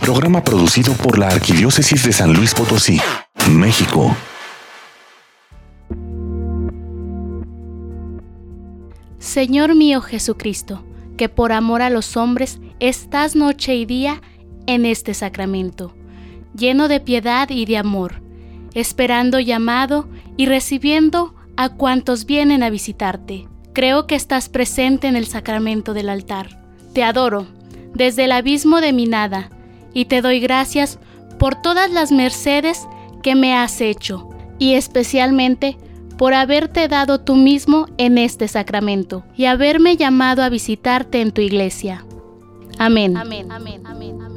Programa producido por la Arquidiócesis de San Luis Potosí, México. Señor mío Jesucristo, que por amor a los hombres estás noche y día en este sacramento, lleno de piedad y de amor, esperando llamado y recibiendo a cuantos vienen a visitarte. Creo que estás presente en el sacramento del altar. Te adoro desde el abismo de mi nada y te doy gracias por todas las mercedes que me has hecho y especialmente por haberte dado tú mismo en este sacramento y haberme llamado a visitarte en tu iglesia. Amén. Amén. Amén. Amén.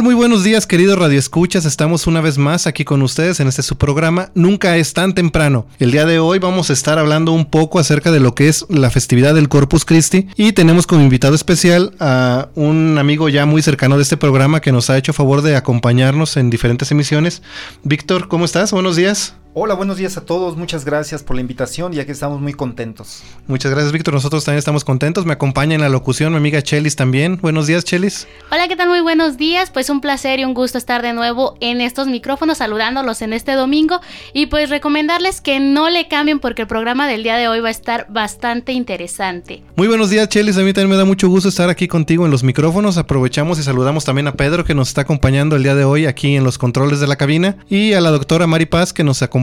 Muy buenos días, queridos radioescuchas. Estamos una vez más aquí con ustedes en este su programa Nunca es tan temprano. El día de hoy vamos a estar hablando un poco acerca de lo que es la festividad del Corpus Christi y tenemos como invitado especial a un amigo ya muy cercano de este programa que nos ha hecho favor de acompañarnos en diferentes emisiones. Víctor, ¿cómo estás? Buenos días. Hola, buenos días a todos. Muchas gracias por la invitación, ya que estamos muy contentos. Muchas gracias, Víctor. Nosotros también estamos contentos. Me acompaña en la locución mi amiga Chelis también. Buenos días, Chelis. Hola, ¿qué tal? Muy buenos días. Pues un placer y un gusto estar de nuevo en estos micrófonos saludándolos en este domingo y pues recomendarles que no le cambien porque el programa del día de hoy va a estar bastante interesante. Muy buenos días, Chelis. A mí también me da mucho gusto estar aquí contigo en los micrófonos. Aprovechamos y saludamos también a Pedro que nos está acompañando el día de hoy aquí en los controles de la cabina y a la doctora Mari Paz que nos acompaña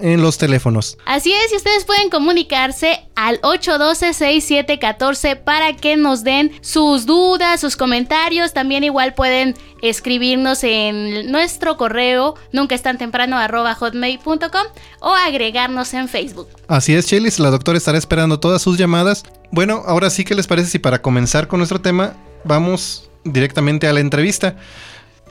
en los teléfonos. Así es, y ustedes pueden comunicarse al 812-6714 para que nos den sus dudas, sus comentarios. También igual pueden escribirnos en nuestro correo nunca es tan temprano arroba hotmail.com o agregarnos en Facebook. Así es, Chelis, la doctora estará esperando todas sus llamadas. Bueno, ahora sí que les parece si para comenzar con nuestro tema vamos directamente a la entrevista.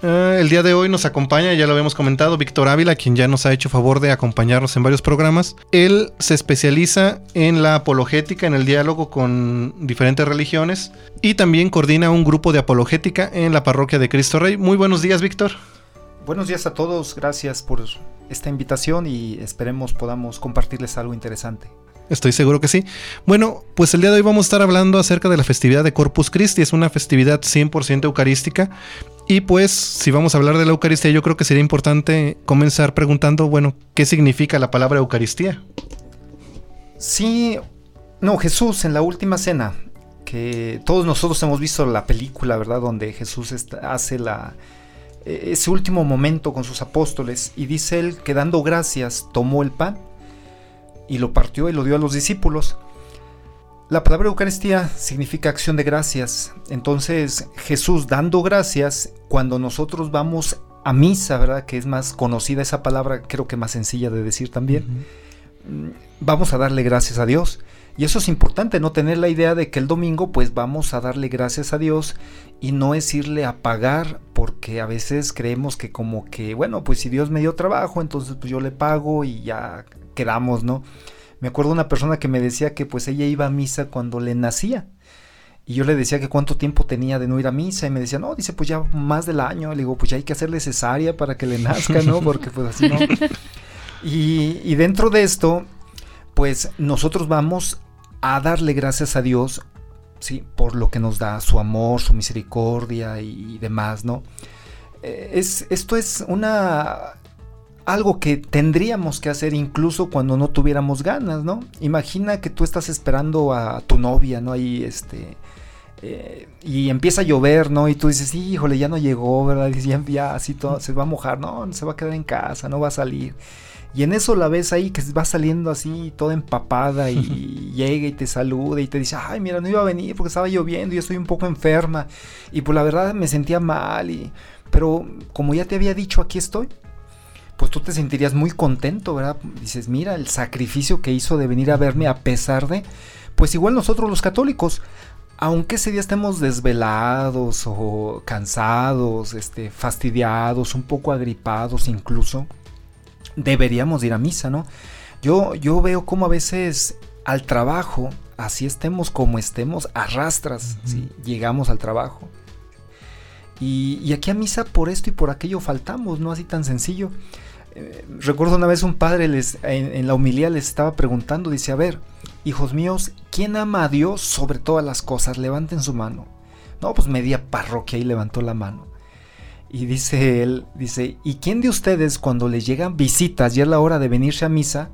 Eh, el día de hoy nos acompaña, ya lo habíamos comentado, Víctor Ávila, quien ya nos ha hecho favor de acompañarnos en varios programas. Él se especializa en la apologética, en el diálogo con diferentes religiones y también coordina un grupo de apologética en la parroquia de Cristo Rey. Muy buenos días, Víctor. Buenos días a todos, gracias por esta invitación y esperemos podamos compartirles algo interesante. Estoy seguro que sí. Bueno, pues el día de hoy vamos a estar hablando acerca de la festividad de Corpus Christi. Es una festividad 100% eucarística y pues, si vamos a hablar de la Eucaristía, yo creo que sería importante comenzar preguntando, bueno, ¿qué significa la palabra Eucaristía? Sí, no, Jesús en la última cena, que todos nosotros hemos visto la película, ¿verdad? Donde Jesús hace la, e, ese último momento con sus apóstoles y dice él que dando gracias tomó el pan y lo partió y lo dio a los discípulos. La palabra Eucaristía significa acción de gracias. Entonces Jesús dando gracias, cuando nosotros vamos a misa, ¿verdad? Que es más conocida esa palabra, creo que más sencilla de decir también. Mm, vamos a darle gracias a Dios. Y eso es importante, no tener la idea de que el domingo pues vamos a darle gracias a Dios y no es irle a pagar porque a veces creemos que como que, bueno, pues si Dios me dio trabajo, entonces pues yo le pago y ya quedamos, ¿no? Me acuerdo una persona que me decía que pues ella iba a misa cuando le nacía. Y yo le decía que cuánto tiempo tenía de no ir a misa y me decía, no, dice, pues ya más del año. Le digo, pues ya hay que hacerle cesárea para que le nazca, ¿no? Porque pues así no. Y, y dentro de esto, pues nosotros vamos a darle gracias a Dios, sí, por lo que nos da su amor, su misericordia y, demás, ¿no? Eh, es, esto es una algo que tendríamos que hacer incluso cuando no tuviéramos ganas, ¿no? Imagina que tú estás esperando a tu novia, ¿no? Ahí, este, eh, y empieza a llover, ¿no? Y tú dices, híjole, ya no llegó, ¿verdad? Y ya, ya así todo, se va a mojar, no, se va a quedar en casa, no va a salir. Y en eso la ves ahí que va saliendo así, toda empapada y llega y te saluda y te dice, ay, mira, no iba a venir porque estaba lloviendo y estoy un poco enferma. Y pues la verdad me sentía mal, y, pero como ya te había dicho, aquí estoy. Pues tú te sentirías muy contento, ¿verdad? Dices, mira, el sacrificio que hizo de venir a verme a pesar de... Pues igual nosotros los católicos, aunque ese día estemos desvelados o cansados, este, fastidiados, un poco agripados incluso, deberíamos ir a misa, ¿no? Yo, yo veo como a veces al trabajo, así estemos como estemos, arrastras, llegamos al trabajo. Y, aquí a misa por esto y por aquello faltamos, no así tan sencillo. Recuerdo una vez un padre les, en, la humilía les estaba preguntando, dice, a ver, hijos míos, ¿quién ama a Dios sobre todas las cosas? Levanten su mano. No, pues media parroquia y levantó la mano. Y dice él, dice, ¿y quién de ustedes cuando les llegan visitas y es la hora de venirse a misa,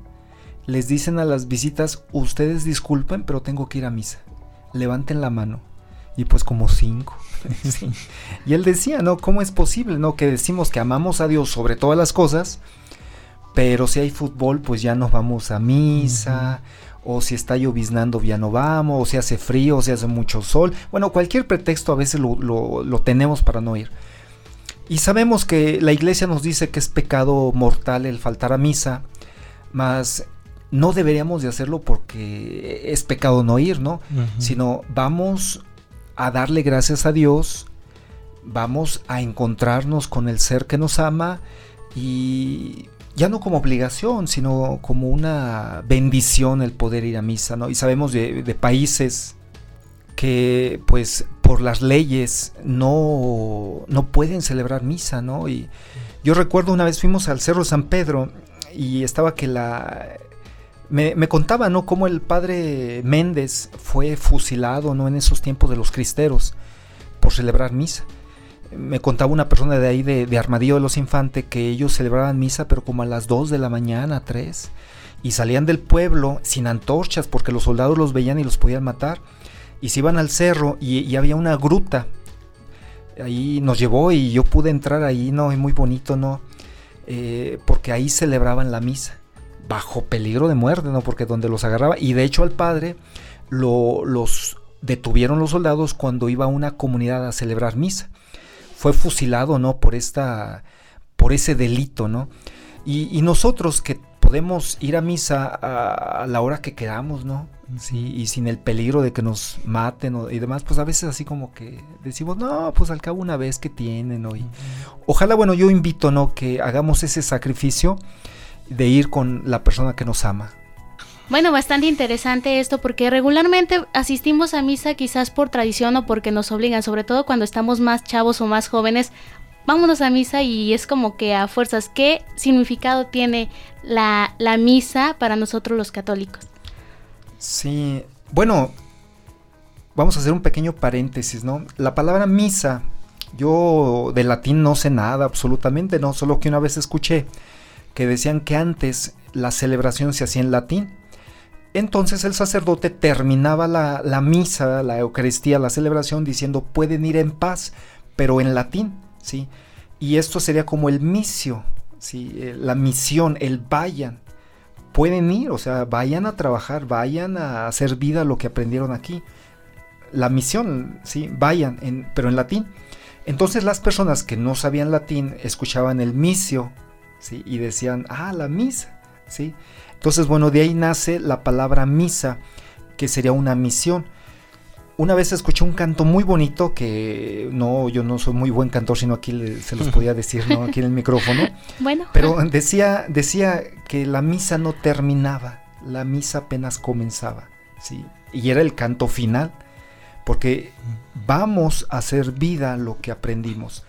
les dicen a las visitas, ustedes disculpen, pero tengo que ir a misa? Levanten la mano. Y pues como cinco. Y él decía, ¿no? ¿Cómo es posible, no? Que decimos que amamos a Dios sobre todas las cosas, pero si hay fútbol, pues ya nos vamos a misa, o si está lloviznando, ya no vamos, o si hace frío, o si hace mucho sol. Bueno, cualquier pretexto a veces lo, lo tenemos para no ir. Y sabemos que la iglesia nos dice que es pecado mortal el faltar a misa, mas no deberíamos de hacerlo porque es pecado no ir, ¿no? Sino vamos a darle gracias a Dios, vamos a encontrarnos con el ser que nos ama y ya no como obligación, sino como una bendición el poder ir a misa, ¿no? Y sabemos de, países que pues por las leyes no, no pueden celebrar misa, ¿no? Y yo recuerdo una vez fuimos al Cerro San Pedro y estaba que la... Me, me, contaba, ¿no? Cómo el padre Méndez fue fusilado, ¿no? En esos tiempos de los cristeros por celebrar misa. Me contaba una persona de ahí de, de Armadillo de los Infantes que ellos celebraban misa pero como a las 2 de la mañana, 3. Y salían del pueblo sin antorchas porque los soldados los veían y los podían matar y se iban al cerro y, había una gruta. Ahí nos llevó y yo pude entrar ahí, ¿no? Y muy bonito, ¿no? Eh, porque ahí celebraban la misa, bajo peligro de muerte, ¿no? Porque donde los agarraba, y de hecho al padre lo, los detuvieron los soldados cuando iba a una comunidad a celebrar misa. Fue fusilado, ¿no? Por esta, por ese delito, ¿no? Y, y nosotros que podemos ir a misa a, la hora que queramos, ¿no? Sí, y sin el peligro de que nos maten y demás, pues a veces así como que decimos, no, pues al cabo una vez que tienen, ¿no? ojalá, bueno, yo invito, ¿no? Que hagamos ese sacrificio de ir con la persona que nos ama. Bueno, bastante interesante esto porque regularmente asistimos a misa quizás por tradición o porque nos obligan, sobre todo cuando estamos más chavos o más jóvenes, vámonos a misa y es como que a fuerzas, ¿qué significado tiene la, misa para nosotros los católicos? Sí, bueno, vamos a hacer un pequeño paréntesis, ¿no? La palabra misa, yo de latín no sé nada, absolutamente no, solo que una vez escuché que decían que antes la celebración se hacía en latín. Entonces el sacerdote terminaba la, la misa, la Eucaristía, la celebración diciendo pueden ir en paz, pero en latín. ¿sí? Y esto sería como el misio, ¿sí? Eh, la misión, el vayan. Pueden ir, o sea, vayan a trabajar, vayan a hacer vida lo que aprendieron aquí. La misión, ¿sí? Vayan, pero en latín. Entonces las personas que no sabían latín escuchaban el misio, ¿sí? Y decían, ah, la misa, ¿sí? Entonces, bueno, de ahí nace la palabra misa, que sería una misión una vez escuché un canto muy bonito que no, yo no soy muy buen cantor, sino aquí se los podía decir, ¿no? Aquí en el micrófono. Bueno. Pero decía, decía que la misa no terminaba, la misa apenas comenzaba, ¿sí? Y era el canto final, porque vamos a hacer vida lo que aprendimos.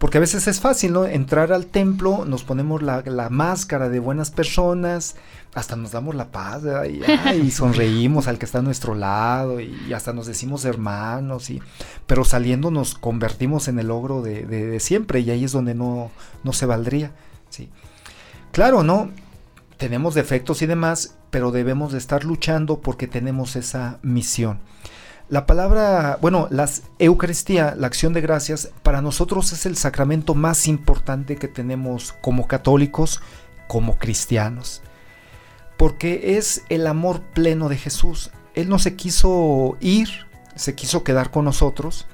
Porque a veces es fácil, ¿no? Entrar al templo, nos ponemos la, máscara de buenas personas, hasta nos damos la paz y, sonreímos al que está a nuestro lado y, hasta nos decimos hermanos, y, pero saliendo nos convertimos en el ogro de, siempre y ahí es donde no, no se valdría. ¿sí? Claro, ¿no? Tenemos defectos y demás, pero debemos de estar luchando porque tenemos esa misión. La palabra, bueno, la Eucaristía, la acción de gracias, para nosotros es el sacramento más importante que tenemos como católicos, como cristianos. Porque es el amor pleno de Jesús. Él no se quiso ir, se quiso quedar con nosotros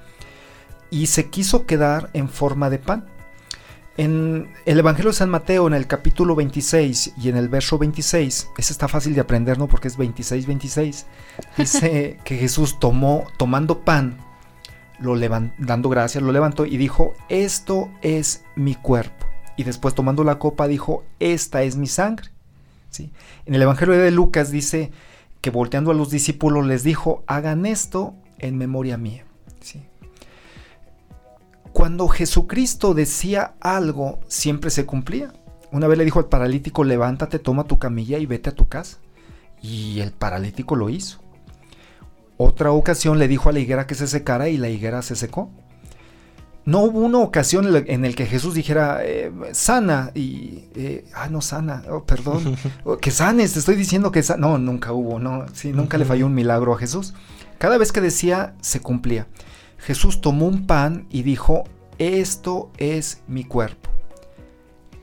y se quiso quedar en forma de pan. En el Evangelio de San Mateo, en el capítulo 26 y en el verso 26, ese está fácil de aprender, ¿no? Porque es 26-26. Dice que Jesús tomó, tomando pan, lo dando gracias, lo levantó y dijo, esto es mi cuerpo. Y después tomando la copa dijo, esta es mi sangre. ¿Sí? En el Evangelio de Lucas dice que volteando a los discípulos les dijo, hagan esto en memoria mía. Cuando Jesucristo decía algo, siempre se cumplía. Una vez le dijo al paralítico, levántate, toma tu camilla y vete a tu casa. Y el paralítico lo hizo. Otra ocasión le dijo a la higuera que se secara y la higuera se secó. No hubo una ocasión en la que Jesús dijera, eh, sana, y, eh, ah, no sana, oh, perdón, oh, que sanes, te estoy diciendo que sana. No, nunca hubo, no, sí, nunca le falló un milagro a Jesús. Cada vez que decía, se cumplía. Jesús tomó un pan y dijo, esto es mi cuerpo.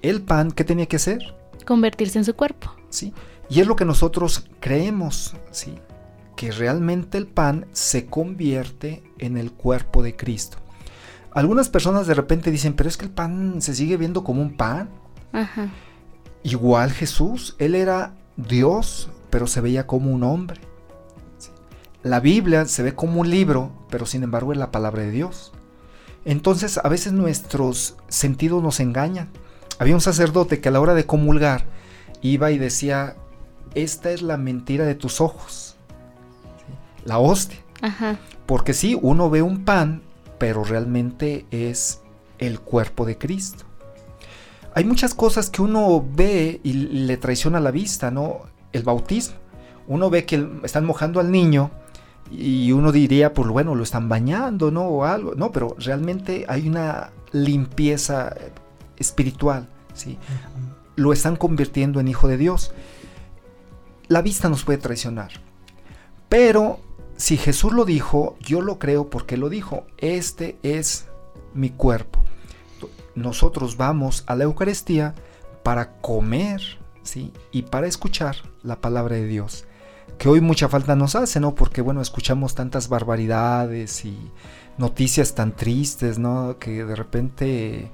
El pan, ¿qué tenía que hacer? Convertirse en su cuerpo. Sí. Y es lo que nosotros creemos, ¿sí? Que realmente el pan se convierte en el cuerpo de Cristo. Algunas personas de repente dicen, pero es que el pan se sigue viendo como un pan. Ajá. Igual Jesús, él era Dios, pero se veía como un hombre. La Biblia se ve como un libro, pero sin embargo es la palabra de Dios. Entonces a veces nuestros sentidos nos engañan. Había un sacerdote que a la hora de comulgar iba y decía, esta es la mentira de tus ojos, la hostia. Porque sí, uno ve un pan, pero realmente es el cuerpo de Cristo. Hay muchas cosas que uno ve y le traiciona la vista, ¿no? El bautismo. Uno ve que están mojando al niño y uno diría, pues bueno, lo están bañando, ¿no? O algo. No, pero realmente hay una limpieza espiritual, ¿sí? Lo están convirtiendo en hijo de Dios. La vista nos puede traicionar. Pero si Jesús lo dijo, yo lo creo porque lo dijo. Este es mi cuerpo. Nosotros vamos a la Eucaristía para comer, ¿sí? Y para escuchar la palabra de Dios que hoy mucha falta nos hace, ¿no? Porque bueno, escuchamos tantas barbaridades y noticias tan tristes, ¿no? Que de repente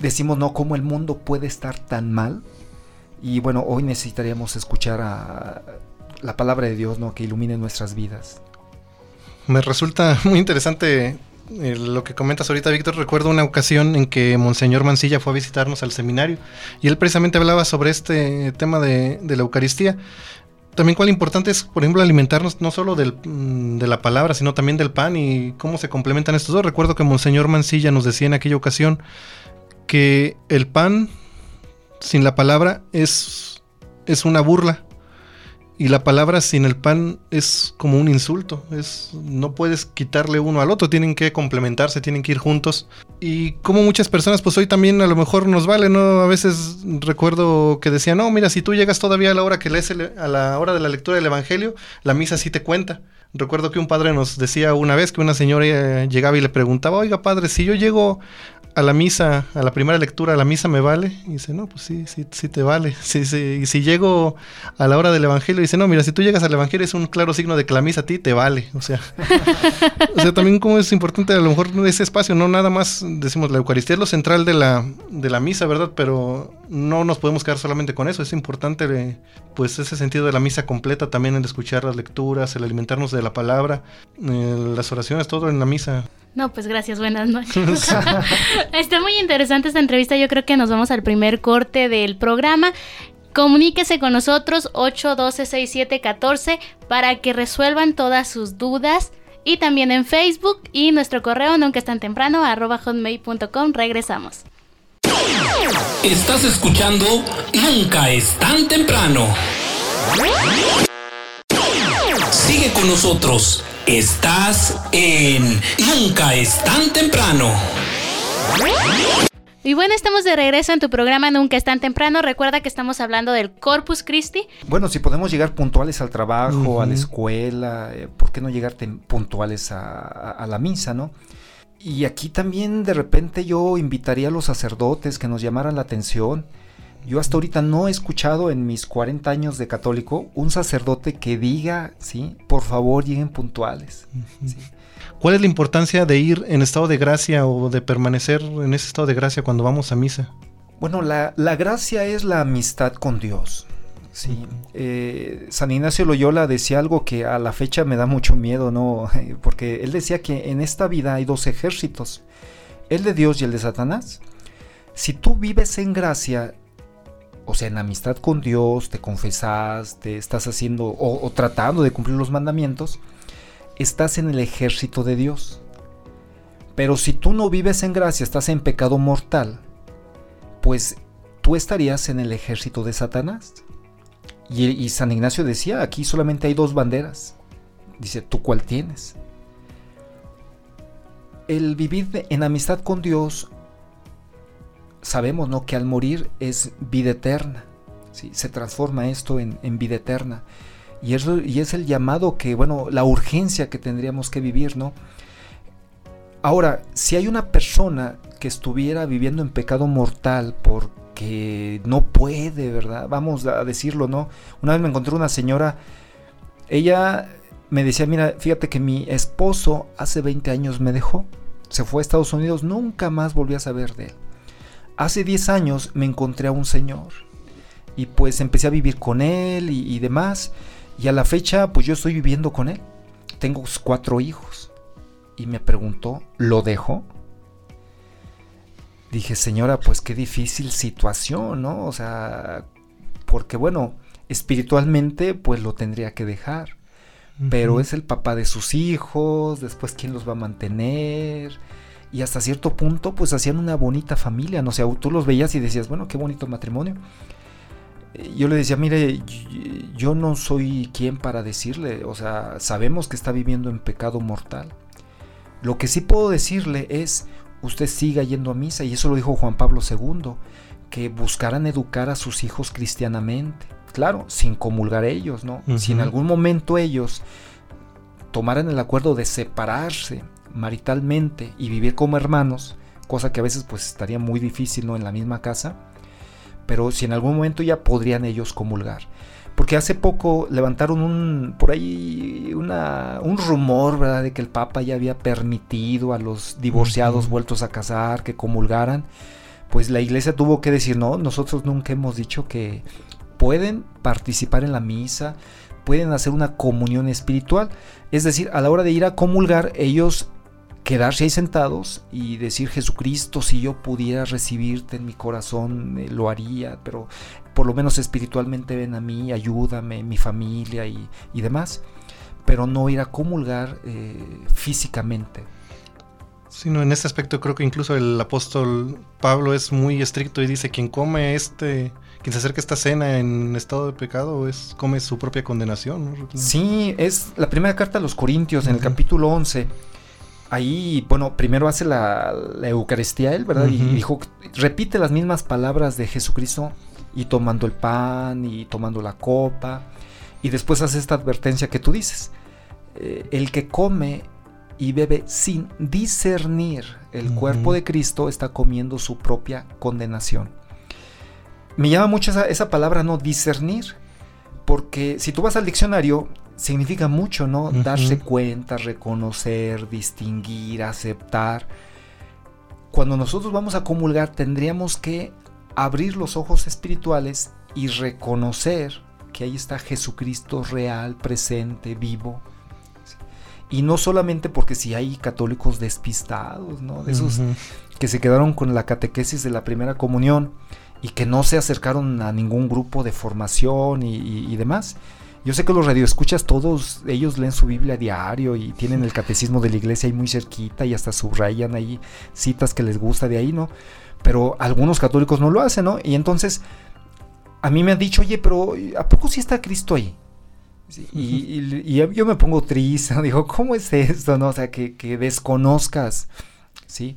decimos, no, ¿cómo el mundo puede estar tan mal? Y bueno, hoy necesitaríamos escuchar a la palabra de Dios, ¿no? Que ilumine nuestras vidas. Me resulta muy interesante eh, lo que comentas ahorita, Víctor. Recuerdo una ocasión en que Monseñor Mancilla fue a visitarnos al seminario y él precisamente hablaba sobre este tema de, de la Eucaristía también cuál importante es, por ejemplo, alimentarnos no solo del, mm, de la palabra, sino también del pan y cómo se complementan estos dos. Recuerdo que Monseñor Mancilla nos decía en aquella ocasión que el pan sin la palabra es, es una burla y la palabra sin el pan es como un insulto. Es, no puedes quitarle uno al otro, tienen que complementarse, tienen que ir juntos. Y como muchas personas, pues hoy también a lo mejor nos vale, ¿no? A veces recuerdo que decían, no, mira, si tú llegas todavía a la hora que lees a la hora de la lectura del Evangelio, la misa sí te cuenta. Recuerdo que un padre nos decía una vez que una señora eh, llegaba y le preguntaba, oiga padre, si yo llego a la misa, a la primera lectura, a la misa me vale. Y dice, no, pues sí, sí, sí te vale. Sí, sí. Y si llego a la hora del evangelio, dice, no, mira, si tú llegas al evangelio es un claro signo de que la misa a ti te vale. O sea, o sea, también como es importante a lo mejor ese espacio, no nada más decimos la Eucaristía es lo central de la, de la misa, ¿verdad? Pero no nos podemos quedar solamente con eso. Es importante, pues, ese sentido de la misa completa también el escuchar las lecturas, el alimentarnos de la palabra, eh, las oraciones, todo en la misa. No, pues gracias, buenas noches. Está muy interesante esta entrevista, yo creo que nos vamos al primer corte del programa. Comuníquese con nosotros 812-6714 para que resuelvan todas sus dudas. Y también en Facebook y nuestro correo nunca es tan temprano arroba hotmail.com. Regresamos. Estás escuchando Nunca es tan temprano. Sigue con nosotros. Estás en Nunca es tan temprano. Y bueno, estamos de regreso en tu programa Nunca es tan temprano. Recuerda que estamos hablando del Corpus Christi. Bueno, si podemos llegar puntuales al trabajo, a la escuela, eh, ¿por qué no llegar puntuales a, a- a la misa, no? Y aquí también de repente yo invitaría a los sacerdotes que nos llamaran la atención. Yo hasta ahorita no he escuchado en mis 40 años de católico un sacerdote que diga, sí, por favor lleguen puntuales. sí. ¿Cuál es la importancia de ir en estado de gracia o de permanecer en ese estado de gracia cuando vamos a misa? Bueno, la, la gracia es la amistad con Dios. Sí. Eh, San Ignacio Loyola decía algo que a la fecha me da mucho miedo, ¿no? Porque él decía que en esta vida hay dos ejércitos, el de Dios y el de Satanás. Si tú vives en gracia, o sea, en amistad con Dios, te confesas, te estás haciendo o, tratando de cumplir los mandamientos, estás en el ejército de Dios. Pero si tú no vives en gracia, estás en pecado mortal, pues tú estarías en el ejército de Satanás. Y, y San Ignacio decía, aquí solamente hay dos banderas. Dice, ¿tú cuál tienes? El vivir en amistad con Dios, sabemos ¿no? que al morir es vida eterna. ¿sí? Se transforma esto en, vida eterna. Y es, y es el llamado que, bueno, la urgencia que tendríamos que vivir, ¿no? Ahora, si hay una persona que estuviera viviendo en pecado mortal porque no puede, ¿verdad? Vamos a decirlo, ¿no? Una vez me encontré una señora, ella me decía, mira, fíjate que mi esposo hace 20 años me dejó, se fue a Estados Unidos, nunca más volví a saber de él. Hace 10 años me encontré a un señor y pues empecé a vivir con él y, y demás, y a la fecha pues yo estoy viviendo con él. Tengo cuatro hijos y me preguntó, ¿lo dejo? Dije, señora, pues qué difícil situación, ¿no? O sea, porque bueno, espiritualmente pues lo tendría que dejar, pero es el papá de sus hijos, después quién los va a mantener. Y hasta cierto punto pues hacían una bonita familia, no sé, tú los veías y decías, bueno, qué bonito matrimonio. Eh, Yo le decía, mire, yo no soy quien para decirle, o sea, sabemos que está viviendo en pecado mortal. Lo que sí puedo decirle es, usted siga yendo a misa, y eso lo dijo Juan Pablo II, que buscaran educar a sus hijos cristianamente. Claro, sin comulgar ellos, ¿no? Si en algún momento ellos tomaran el acuerdo de separarse maritalmente y vivir como hermanos, cosa que a veces pues estaría muy difícil, ¿no? En la misma casa, pero si en algún momento ya podrían ellos comulgar. Porque hace poco levantaron un, por ahí una, un rumor, ¿verdad? De que el Papa ya había permitido a los divorciados vueltos a casar que comulgaran. Pues la iglesia tuvo que decir, no, nosotros nunca hemos dicho que pueden participar en la misa, pueden hacer una comunión espiritual. Es decir, a la hora de ir a comulgar, ellos quedarse ahí sentados y decir, Jesucristo, si yo pudiera recibirte en mi corazón, eh, lo haría, pero por lo menos espiritualmente ven a mí, ayúdame, mi familia y, y demás, pero no ir a comulgar eh, físicamente. Sí, no, en este aspecto creo que incluso el apóstol Pablo es muy estricto y dice quien come este, quien se acerca a esta cena en estado de pecado es come su propia condenación. ¿no? Sí, es la primera carta a los Corintios en el capítulo 11. Ahí, bueno, primero hace la, la Eucaristía él, ¿verdad? Y dijo, repite las mismas palabras de Jesucristo y tomando el pan y tomando la copa. Y después hace esta advertencia que tú dices. eh, el que come y bebe sin discernir el cuerpo de Cristo está comiendo su propia condenación. Me llama mucho esa, esa palabra, no discernir, porque si tú vas al diccionario, significa mucho, ¿no? Darse cuenta, reconocer, distinguir, aceptar. Cuando nosotros vamos a comulgar, tendríamos que abrir los ojos espirituales y reconocer que ahí está Jesucristo real, presente, vivo. Y no solamente porque si hay católicos despistados, ¿no? De esos que se quedaron con la catequesis de la primera comunión y que no se acercaron a ningún grupo de formación y, y- y demás. Yo sé que los radioescuchas, todos ellos leen su Biblia a diario y tienen el catecismo de la iglesia ahí muy cerquita y hasta subrayan ahí citas que les gusta de ahí, ¿no? Pero algunos católicos no lo hacen, ¿no? Y entonces a mí me han dicho, oye, pero ¿a poco sí está Cristo ahí? Sí, y, y- y yo me pongo triste, digo, ¿cómo es esto? No? O sea, que, que desconozcas, ¿sí?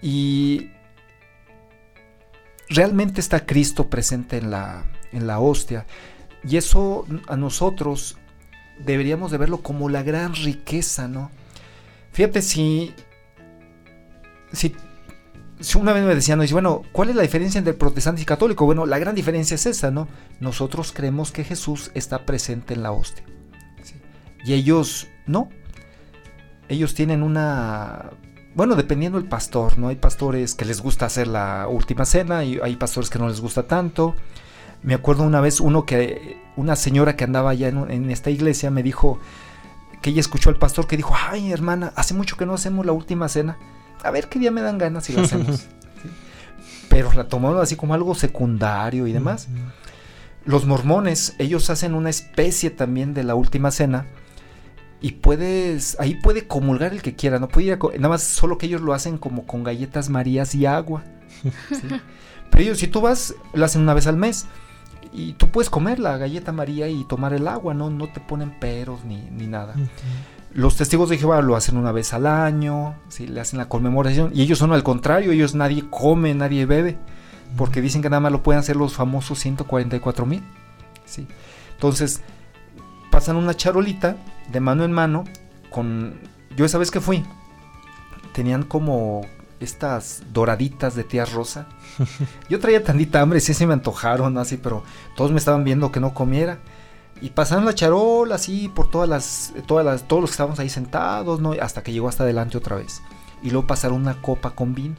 Y realmente está Cristo presente en la, en la hostia. Y eso a nosotros deberíamos de verlo como la gran riqueza, ¿no? Fíjate si, si, si una vez me decían, no, bueno, ¿cuál es la diferencia entre protestante y católico? Bueno, la gran diferencia es esa, ¿no? Nosotros creemos que Jesús está presente en la hostia. Y ellos no. Ellos tienen una bueno, dependiendo del pastor, ¿no? Hay pastores que les gusta hacer la última cena y hay pastores que no les gusta tanto. Me acuerdo una vez uno que, una señora que andaba allá en, esta iglesia me dijo que ella escuchó al pastor que dijo, ay hermana, hace mucho que no hacemos la última cena. A ver qué día me dan ganas si lo hacemos. Pero la tomaron así como algo secundario y demás. Los mormones, ellos hacen una especie también de la última cena y puedes, ahí puede comulgar el que quiera, no puede ir a, nada más solo que ellos lo hacen como con galletas marías y agua. Pero ellos, si tú vas, lo hacen una vez al mes y tú puedes comer la galleta maría y tomar el agua, no, no te ponen peros ni, ni nada. Los testigos de Jehová lo hacen una vez al año, ¿sí? le hacen la conmemoración y ellos son al contrario, ellos nadie come, nadie bebe, porque dicen que nada más lo pueden hacer los famosos 144 mil. ¿sí? Entonces, pasan una charolita de mano en mano con... Yo esa vez que fui, tenían como estas doraditas de tía rosa. Yo traía tantita hambre, sí se me antojaron así, pero todos me estaban viendo que no comiera. Y pasaron la charola así por todas las, todas las, todos los que estábamos ahí sentados, ¿no? Hasta que llegó hasta adelante otra vez. Y luego pasaron una copa con vino.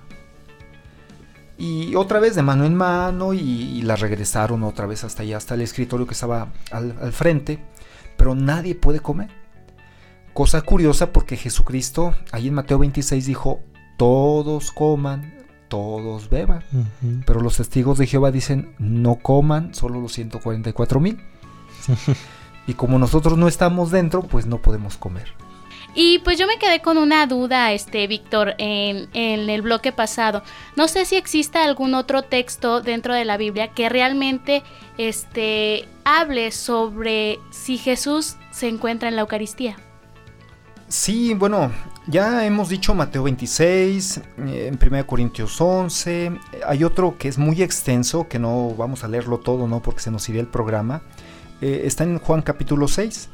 Y otra vez de mano en mano y, la regresaron otra vez hasta allá, hasta el escritorio que estaba al frente pero nadie puede comer. Cosa curiosa porque Jesucristo, ahí en Mateo 26 dijo, todos coman, todos beban. Pero los testigos de Jehová dicen, no coman, solo los 144 mil. y como nosotros no estamos dentro, pues no podemos comer. Y pues yo me quedé con una duda, este Víctor, en, en, el bloque pasado. No sé si existe algún otro texto dentro de la Biblia que realmente este, hable sobre si Jesús se encuentra en la Eucaristía. Sí, bueno, ya hemos dicho Mateo 26, eh, en 1 Corintios 11, hay otro que es muy extenso, que no vamos a leerlo todo, ¿no? Porque se nos iría el programa. Eh, está en Juan capítulo 6.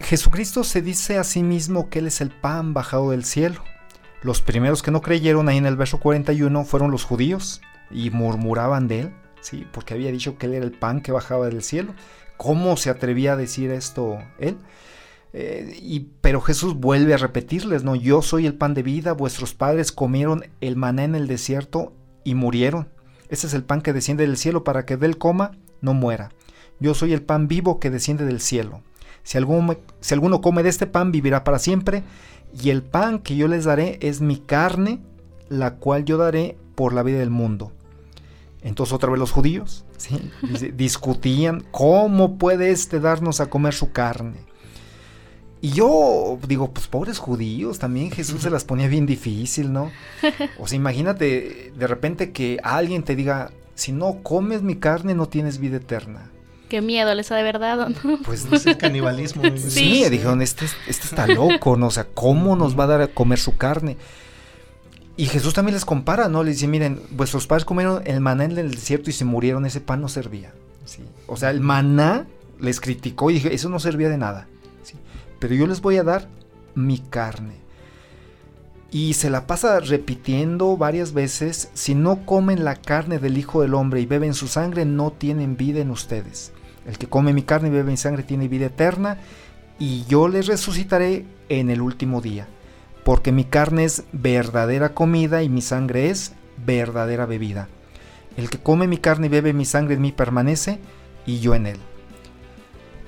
Jesucristo se dice a sí mismo que Él es el pan bajado del cielo. Los primeros que no creyeron ahí en el verso 41 fueron los judíos y murmuraban de Él, ¿sí? porque había dicho que Él era el pan que bajaba del cielo. ¿Cómo se atrevía a decir esto Él? Eh, y, pero Jesús vuelve a repetirles, no, yo soy el pan de vida, vuestros padres comieron el maná en el desierto y murieron. Ese es el pan que desciende del cielo para que de él coma, no muera. Yo soy el pan vivo que desciende del cielo. Si alguno, si alguno come de este pan, vivirá para siempre. Y el pan que yo les daré es mi carne, la cual yo daré por la vida del mundo. Entonces otra vez los judíos discutían cómo puede este darnos a comer su carne. Y yo digo, pues pobres judíos, también Jesús se las ponía bien difícil, ¿no? O sea, imagínate de repente que alguien te diga, si no comes mi carne no tienes vida eterna qué miedo les ha de verdad. ¿no? Pues no es el canibalismo. sí. dijeron, este, este está loco, ¿no? O sea, ¿cómo nos va a dar a comer su carne? Y Jesús también les compara, ¿no? Le dice, miren, vuestros padres comieron el maná en el desierto y se murieron, ese pan no servía. ¿sí? O sea, el maná les criticó y dije, eso no servía de nada. Pero yo les voy a dar mi carne. Y se la pasa repitiendo varias veces, si no comen la carne del Hijo del Hombre y beben su sangre, no tienen vida en ustedes. El que come mi carne y bebe mi sangre tiene vida eterna, y yo les resucitaré en el último día. Porque mi carne es verdadera comida y mi sangre es verdadera bebida. El que come mi carne y bebe mi sangre en mí permanece, y yo en él.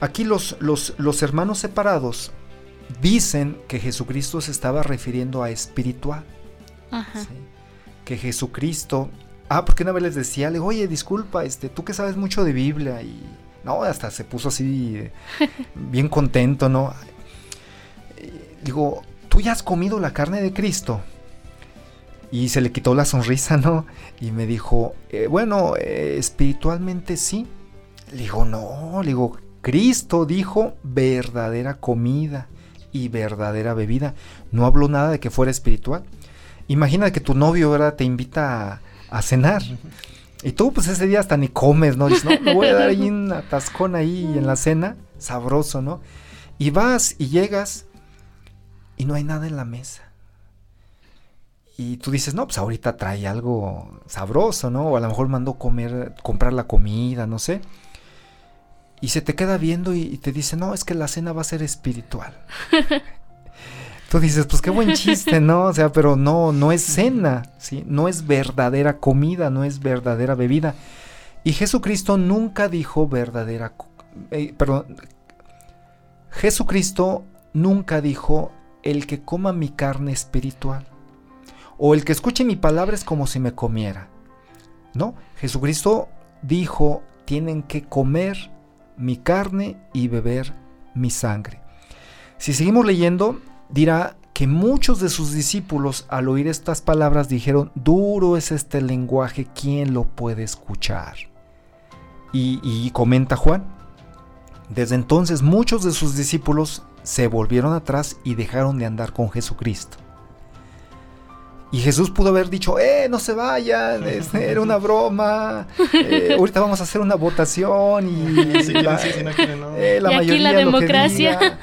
Aquí los, los, los hermanos separados dicen que Jesucristo se estaba refiriendo a espiritual. Que Jesucristo... Ah, porque una vez les decía, le oye, disculpa, este, tú que sabes mucho de Biblia y no, hasta se puso así bien contento, ¿no? Digo, ¿tú ya has comido la carne de Cristo? Y se le quitó la sonrisa, ¿no? Y me dijo, eh, bueno, eh, espiritualmente sí. Le digo, no, le digo, Cristo dijo verdadera comida y verdadera bebida. No habló nada de que fuera espiritual. Imagina que tu novio, ¿verdad? Te invita a, cenar. Y tú, pues ese día hasta ni comes, ¿no? Dices, no, me voy a dar ahí un atascón ahí en la cena, sabroso, ¿no? Y vas y llegas y no hay nada en la mesa. Y tú dices, no, pues ahorita trae algo sabroso, ¿no? O a lo mejor mandó comer, comprar la comida, no sé. Y se te queda viendo y, te dice, no, es que la cena va a ser espiritual. tú dices, pues qué buen chiste, ¿no? O sea, pero no, no es cena, ¿sí? No es verdadera comida, no es verdadera bebida. Y Jesucristo nunca dijo verdadera, eh, perdón, Jesucristo nunca dijo el que coma mi carne espiritual o el que escuche mi palabra es como si me comiera. No, Jesucristo dijo, tienen que comer mi carne y beber mi sangre. Si seguimos leyendo, dirá que muchos de sus discípulos al oír estas palabras dijeron, duro es este lenguaje, ¿quién lo puede escuchar? Y, y comenta Juan, desde entonces muchos de sus discípulos se volvieron atrás y dejaron de andar con Jesucristo. Y Jesús pudo haber dicho, eh, no se vayan, era una broma, eh, ahorita vamos a hacer una votación y la, aquí la democracia.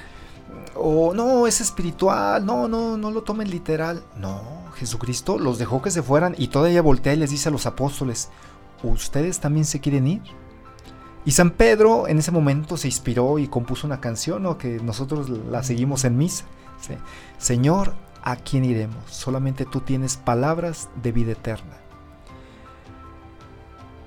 o no, es espiritual, no, no, no lo tomen literal. No, Jesucristo los dejó que se fueran y todavía voltea y les dice a los apóstoles, ¿ustedes también se quieren ir? Y San Pedro en ese momento se inspiró y compuso una canción, ¿no? que nosotros la seguimos en misa. Señor, ¿a quién iremos? Solamente tú tienes palabras de vida eterna.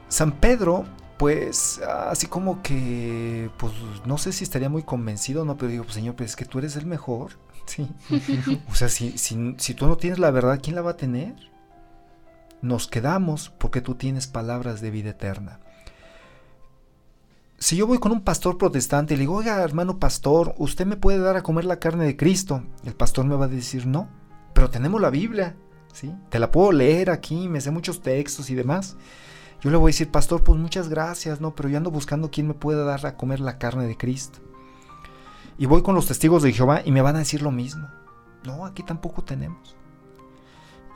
San Pedro, pues, así como que, pues, no sé si estaría muy convencido, ¿no? Pero digo, pues, Señor, pues es que tú eres el mejor, ¿sí? o sea, si, si tú no tienes la verdad, ¿quién la va a tener? Nos quedamos porque tú tienes palabras de vida eterna si yo voy con un pastor protestante y le digo, oiga, hermano pastor, ¿usted me puede dar a comer la carne de Cristo? El pastor me va a decir, no, pero tenemos la Biblia, ¿sí? Te la puedo leer aquí, me sé muchos textos y demás. Yo le voy a decir, pastor, pues muchas gracias, ¿no? Pero yo ando buscando quién me puede dar a comer la carne de Cristo. Y voy con los testigos de Jehová y me van a decir lo mismo. No, aquí tampoco tenemos.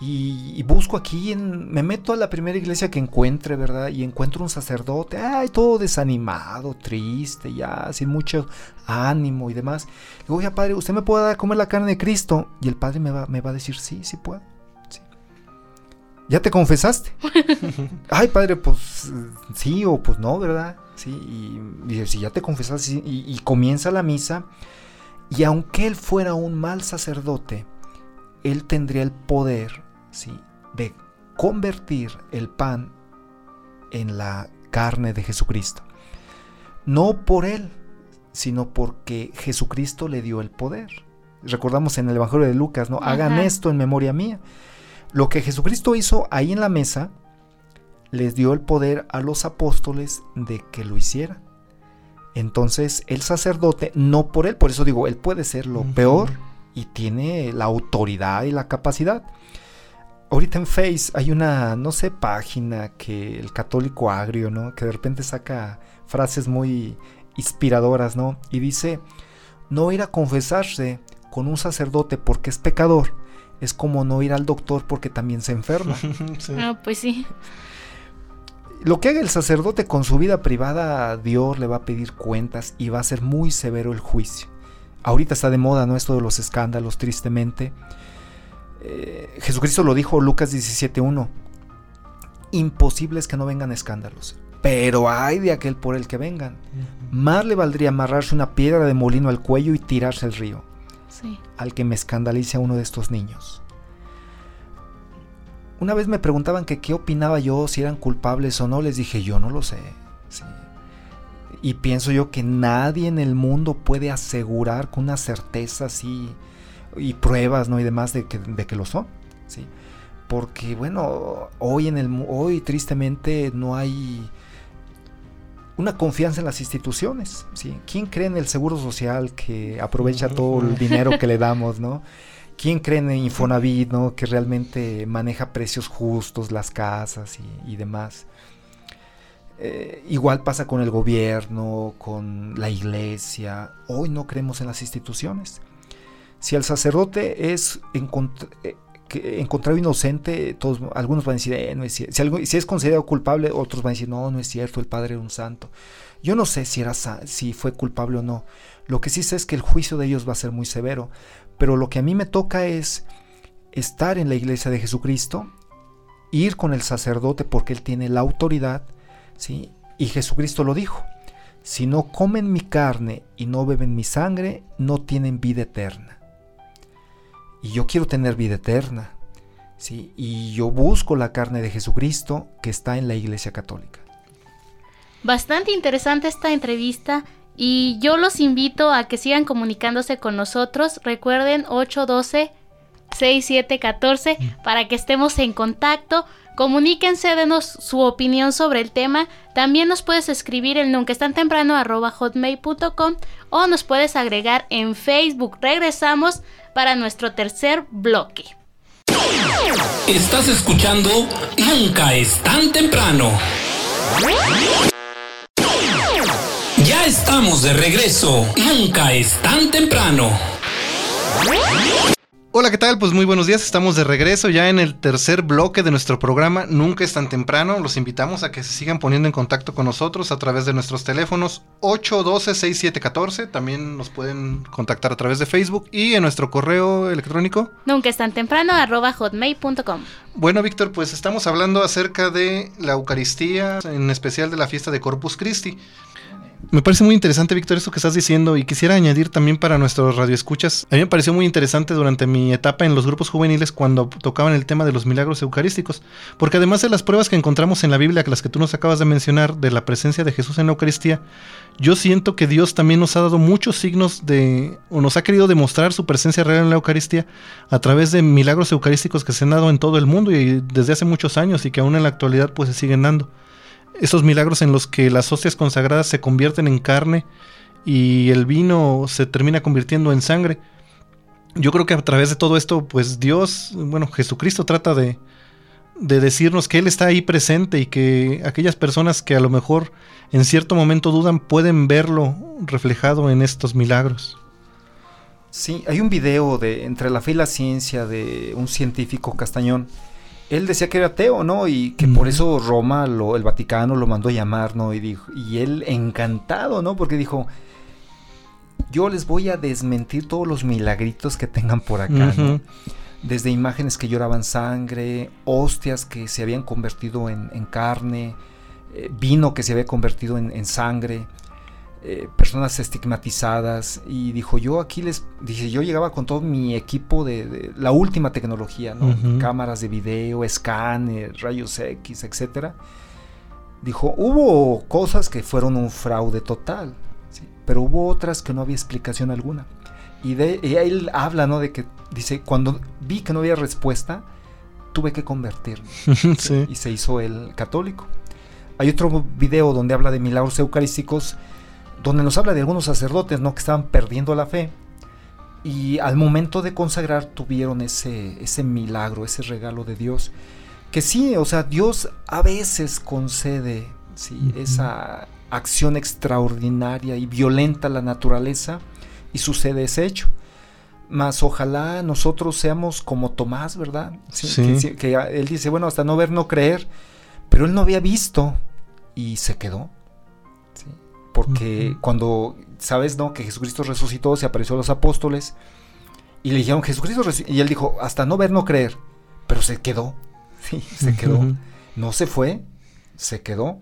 Y, busco aquí, en, me meto a la primera iglesia que encuentre, ¿verdad? Y encuentro un sacerdote, ay, todo desanimado, triste, ya, sin mucho ánimo y demás. Le digo, oye, padre, ¿usted me puede dar a comer la carne de Cristo? Y el padre me va, me va a decir, sí, sí puedo. ¿Ya te confesaste? ay, padre, pues sí o pues no, ¿verdad? Sí, y dice, si ya te confesaste, y comienza la misa. Y aunque él fuera un mal sacerdote, él tendría el poder ¿sí? de convertir el pan en la carne de Jesucristo. No por él, sino porque Jesucristo le dio el poder. Recordamos en el Evangelio de Lucas, ¿no? Hagan esto en memoria mía. Lo que Jesucristo hizo ahí en la mesa, les dio el poder a los apóstoles de que lo hicieran. Entonces el sacerdote, no por él, por eso digo, él puede ser lo peor y tiene la autoridad y la capacidad ahorita en Face hay una, no sé, página que el católico agrio, ¿no? Que de repente saca frases muy inspiradoras, ¿no? Y dice, no ir a confesarse con un sacerdote porque es pecador es como no ir al doctor porque también se enferma. Ah, pues sí. Lo que haga el sacerdote con su vida privada, Dios le va a pedir cuentas y va a ser muy severo el juicio. Ahorita está de moda, ¿no? Esto de los escándalos, tristemente. Eh, Jesucristo lo dijo Lucas 17.1. Imposible es que no vengan escándalos, pero hay de aquel por el que vengan. Más le valdría amarrarse una piedra de molino al cuello y tirarse al río. Al que me escandalice a uno de estos niños. Una vez me preguntaban que qué opinaba yo, si eran culpables o no, les dije yo no lo sé. Y pienso yo que nadie en el mundo puede asegurar con una certeza así y pruebas, ¿no? Y demás de que, de que lo son, ¿sí? Porque, bueno, hoy, en el, hoy tristemente no hay una confianza en las instituciones, ¿sí? ¿Quién cree en el Seguro Social que aprovecha todo el dinero que le damos, ¿no? ¿Quién cree en Infonavit, ¿no? Que realmente maneja precios justos, las casas y, demás. Eh, igual pasa con el gobierno, con la iglesia. Hoy no creemos en las instituciones. Si el sacerdote es eh, encontrado inocente, todos, algunos van a decir, eh, no es cierto. Si es considerado culpable, otros van a decir, no, no es cierto, el padre era un santo. Yo no sé si, era, si fue culpable o no. Lo que sí sé es que el juicio de ellos va a ser muy severo. Pero lo que a mí me toca es estar en la iglesia de Jesucristo, ir con el sacerdote porque él tiene la autoridad, ¿sí? Y Jesucristo lo dijo, si no comen mi carne y no beben mi sangre, no tienen vida eterna. Y yo quiero tener vida eterna, ¿sí? Y yo busco la carne de Jesucristo que está en la iglesia católica. Bastante interesante esta entrevista y yo los invito a que sigan comunicándose con nosotros. Recuerden 812 6714 para que estemos en contacto. Comuníquense, denos su opinión sobre el tema. También nos puedes escribir en nunca tan temprano hotmail.com o nos puedes agregar en Facebook. Regresamos para nuestro tercer bloque. Estás escuchando Nunca es tan temprano. Ya estamos de regreso. Nunca es tan temprano. Hola, ¿qué tal? Pues muy buenos días, estamos de regreso ya en el tercer bloque de nuestro programa Nunca es tan temprano. Los invitamos a que se sigan poniendo en contacto con nosotros a través de nuestros teléfonos 812-6714. También nos pueden contactar a través de Facebook y en nuestro correo electrónico. Nunca es tan temprano arroba hotmail.com. Bueno, Víctor, pues estamos hablando acerca de la Eucaristía, en especial de la fiesta de Corpus Christi. Me parece muy interesante, Víctor, eso que estás diciendo y quisiera añadir también para nuestros radioescuchas. A mí me pareció muy interesante durante mi etapa en los grupos juveniles cuando tocaban el tema de los milagros eucarísticos, porque además de las pruebas que encontramos en la Biblia, las que tú nos acabas de mencionar, de la presencia de Jesús en la Eucaristía, yo siento que Dios también nos ha dado muchos signos de, o nos ha querido demostrar su presencia real en la Eucaristía a través de milagros eucarísticos que se han dado en todo el mundo y desde hace muchos años y que aún en la actualidad pues se siguen dando esos milagros en los que las hostias consagradas se convierten en carne y el vino se termina convirtiendo en sangre. Yo creo que a través de todo esto, pues Dios, bueno, Jesucristo trata de, de decirnos que Él está ahí presente y que aquellas personas que a lo mejor en cierto momento dudan pueden verlo reflejado en estos milagros. Sí, hay un video de Entre la fe y la ciencia de un científico castañón él decía que era ateo, ¿no? Y que por eso Roma, lo, el Vaticano lo mandó a llamar, ¿no? Y, dijo, y él encantado, ¿no? Porque dijo, yo les voy a desmentir todos los milagritos que tengan por acá, ¿no? Desde imágenes que lloraban sangre, hostias que se habían convertido en, carne, eh, vino que se había convertido en sangre. Eh, personas estigmatizadas y dijo yo aquí les dije yo llegaba con todo mi equipo de, la última tecnología cámaras de video escáner rayos X etcétera. Dijo hubo cosas que fueron un fraude total pero hubo otras que no había explicación alguna. Y de él habla no de que dice cuando vi que no había respuesta tuve que convertirme. Y se hizo el católico. Hay otro video donde habla de milagros eucarísticos donde nos habla de algunos sacerdotes ¿no? que estaban perdiendo la fe y al momento de consagrar tuvieron ese, ese milagro, ese regalo de Dios. Que sí, o sea, Dios a veces concede ¿sí? esa acción extraordinaria y violenta a la naturaleza y sucede ese hecho. Mas ojalá nosotros seamos como Tomás, ¿verdad? Que, que, él dice, bueno, hasta no ver, no creer, pero él no había visto y se quedó. Porque cuando, ¿sabes, no? Que Jesucristo resucitó, se apareció a los apóstoles y le dijeron, Jesucristo resucitó. Y él dijo, hasta no ver, no creer. Pero se quedó. Sí, se quedó. No se fue, se quedó.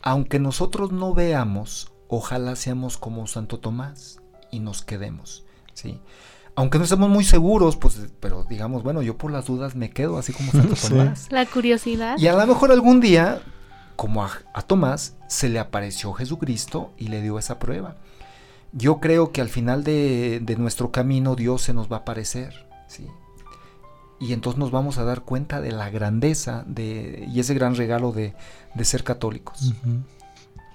Aunque nosotros no veamos, ojalá seamos como Santo Tomás y nos quedemos. ¿sí? Aunque no estemos muy seguros, pues, pero digamos, bueno, yo por las dudas me quedo así como Santo Tomás. La curiosidad. Y a lo mejor algún día como a, Tomás, se le apareció Jesucristo y le dio esa prueba. Yo creo que al final de, nuestro camino Dios se nos va a aparecer, ¿sí? Y entonces nos vamos a dar cuenta de la grandeza de, y ese gran regalo de, ser católicos.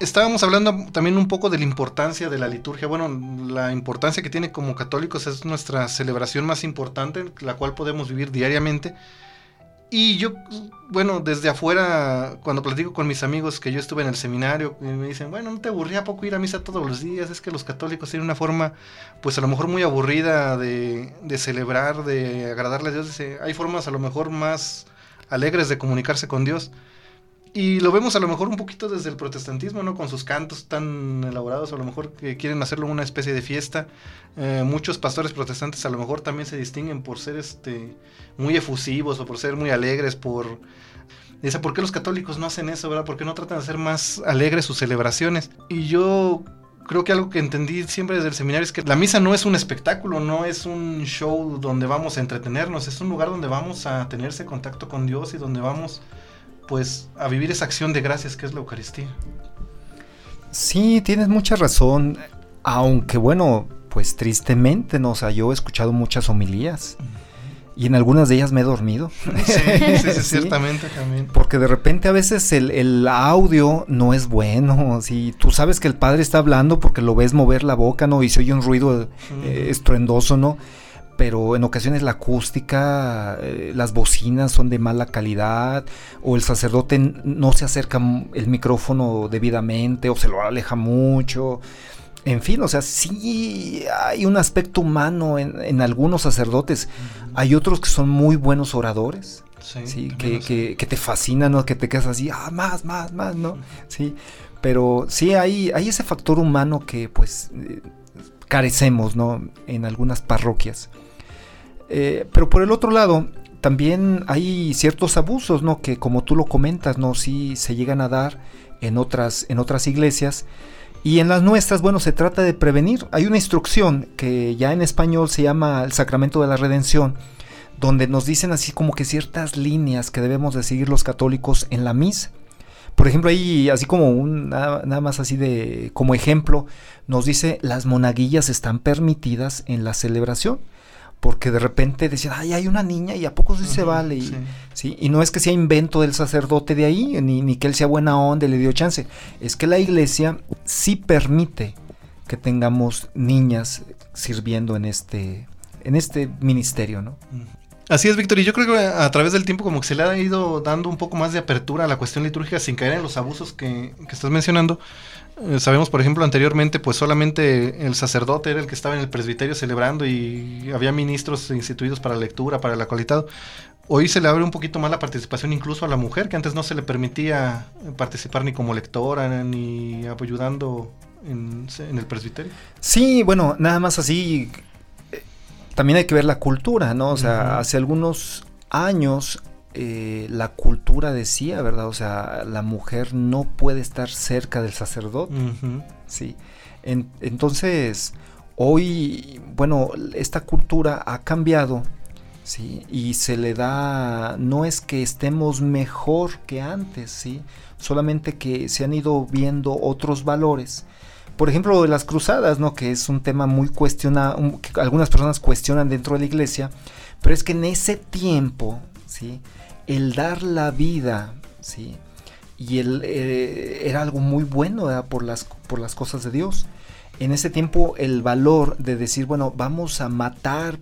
Estábamos hablando también un poco de la importancia de la liturgia. Bueno, la importancia que tiene como católicos es nuestra celebración más importante, la cual podemos vivir diariamente Y yo, bueno, desde afuera, cuando platico con mis amigos que yo estuve en el seminario, me dicen, bueno, ¿no te aburría poco ir a misa todos los días? Es que los católicos tienen una forma, pues a lo mejor muy aburrida de, de celebrar, de agradarle a Dios. Dice, hay formas a lo mejor más alegres de comunicarse con Dios. Y lo vemos a lo mejor un poquito desde el protestantismo, ¿no? Con sus cantos tan elaborados, a lo mejor que quieren hacerlo una especie de fiesta. Eh, muchos pastores protestantes a lo mejor también se distinguen por ser este, muy efusivos o por ser muy alegres, por... Dice, ¿por qué los católicos no hacen eso, verdad? ¿Por qué no tratan de hacer más alegres sus celebraciones? Y yo creo que algo que entendí siempre desde el seminario es que la misa no es un espectáculo, no es un show donde vamos a entretenernos, es un lugar donde vamos a tenerse contacto con Dios y donde vamos pues a vivir esa acción de gracias que es la Eucaristía. Sí, tienes mucha razón, aunque bueno, pues tristemente, ¿no? O sea, yo he escuchado muchas homilías. Y en algunas de ellas me he dormido. Sí, sí, sí, ciertamente también. Porque de repente a veces el, el, audio no es bueno. Si tú sabes que el padre está hablando porque lo ves mover la boca, ¿no? Y se oye un ruido eh, estruendoso, ¿no? Pero en ocasiones la acústica, eh, las bocinas son de mala calidad, o el sacerdote no se acerca el micrófono debidamente, o se lo aleja mucho. En fin, o sea, sí hay un aspecto humano en, algunos sacerdotes. Hay otros que son muy buenos oradores. Sí, que, que, te fascinan, ¿no? Que te quedas así, ah, más, más, más, ¿no? Sí, pero sí hay, hay ese factor humano que pues eh, carecemos, ¿no? En algunas parroquias. Eh, pero por el otro lado, también hay ciertos abusos, ¿no? Que como tú lo comentas, ¿no? Sí se llegan a dar en otras, en otras iglesias. Y en las nuestras, bueno, se trata de prevenir. Hay una instrucción que ya en español se llama el sacramento de la redención, donde nos dicen así como que ciertas líneas que debemos de seguir los católicos en la misa. Por ejemplo, ahí así como un, nada, nada, más así de como ejemplo, nos dice las monaguillas están permitidas en la celebración porque de repente decían, ay, hay una niña y a poco sí se vale. Y, sí. y no es que sea invento del sacerdote de ahí, ni, ni, que él sea buena onda y le dio chance. Es que la iglesia sí permite que tengamos niñas sirviendo en este, en este ministerio, ¿no? Así es, Víctor, y yo creo que a través del tiempo como que se le ha ido dando un poco más de apertura a la cuestión litúrgica sin caer en los abusos que, estás mencionando. Eh, sabemos, por ejemplo, anteriormente, pues solamente el sacerdote era el que estaba en el presbiterio celebrando y había ministros instituidos para lectura, para el acolitado. Hoy se le abre un poquito más la participación incluso a la mujer, que antes no se le permitía participar ni como lectora ni ayudando en, el presbiterio. Sí, bueno, nada más así. También hay que ver la cultura, ¿no? O sea, hace algunos años eh, la cultura decía, ¿verdad? O sea, la mujer no puede estar cerca del sacerdote. Sí. entonces, hoy, bueno, esta cultura ha cambiado. Sí, y se le da, no es que estemos mejor que antes, sí, solamente que se han ido viendo otros valores. Por ejemplo, las cruzadas, ¿no? Que es un tema muy cuestionado, que algunas personas cuestionan dentro de la iglesia, pero es que en ese tiempo, ¿sí? el dar la vida, ¿sí? Y el, eh, era algo muy bueno por, las, por las cosas de Dios. En ese tiempo el valor de decir, bueno, vamos a matar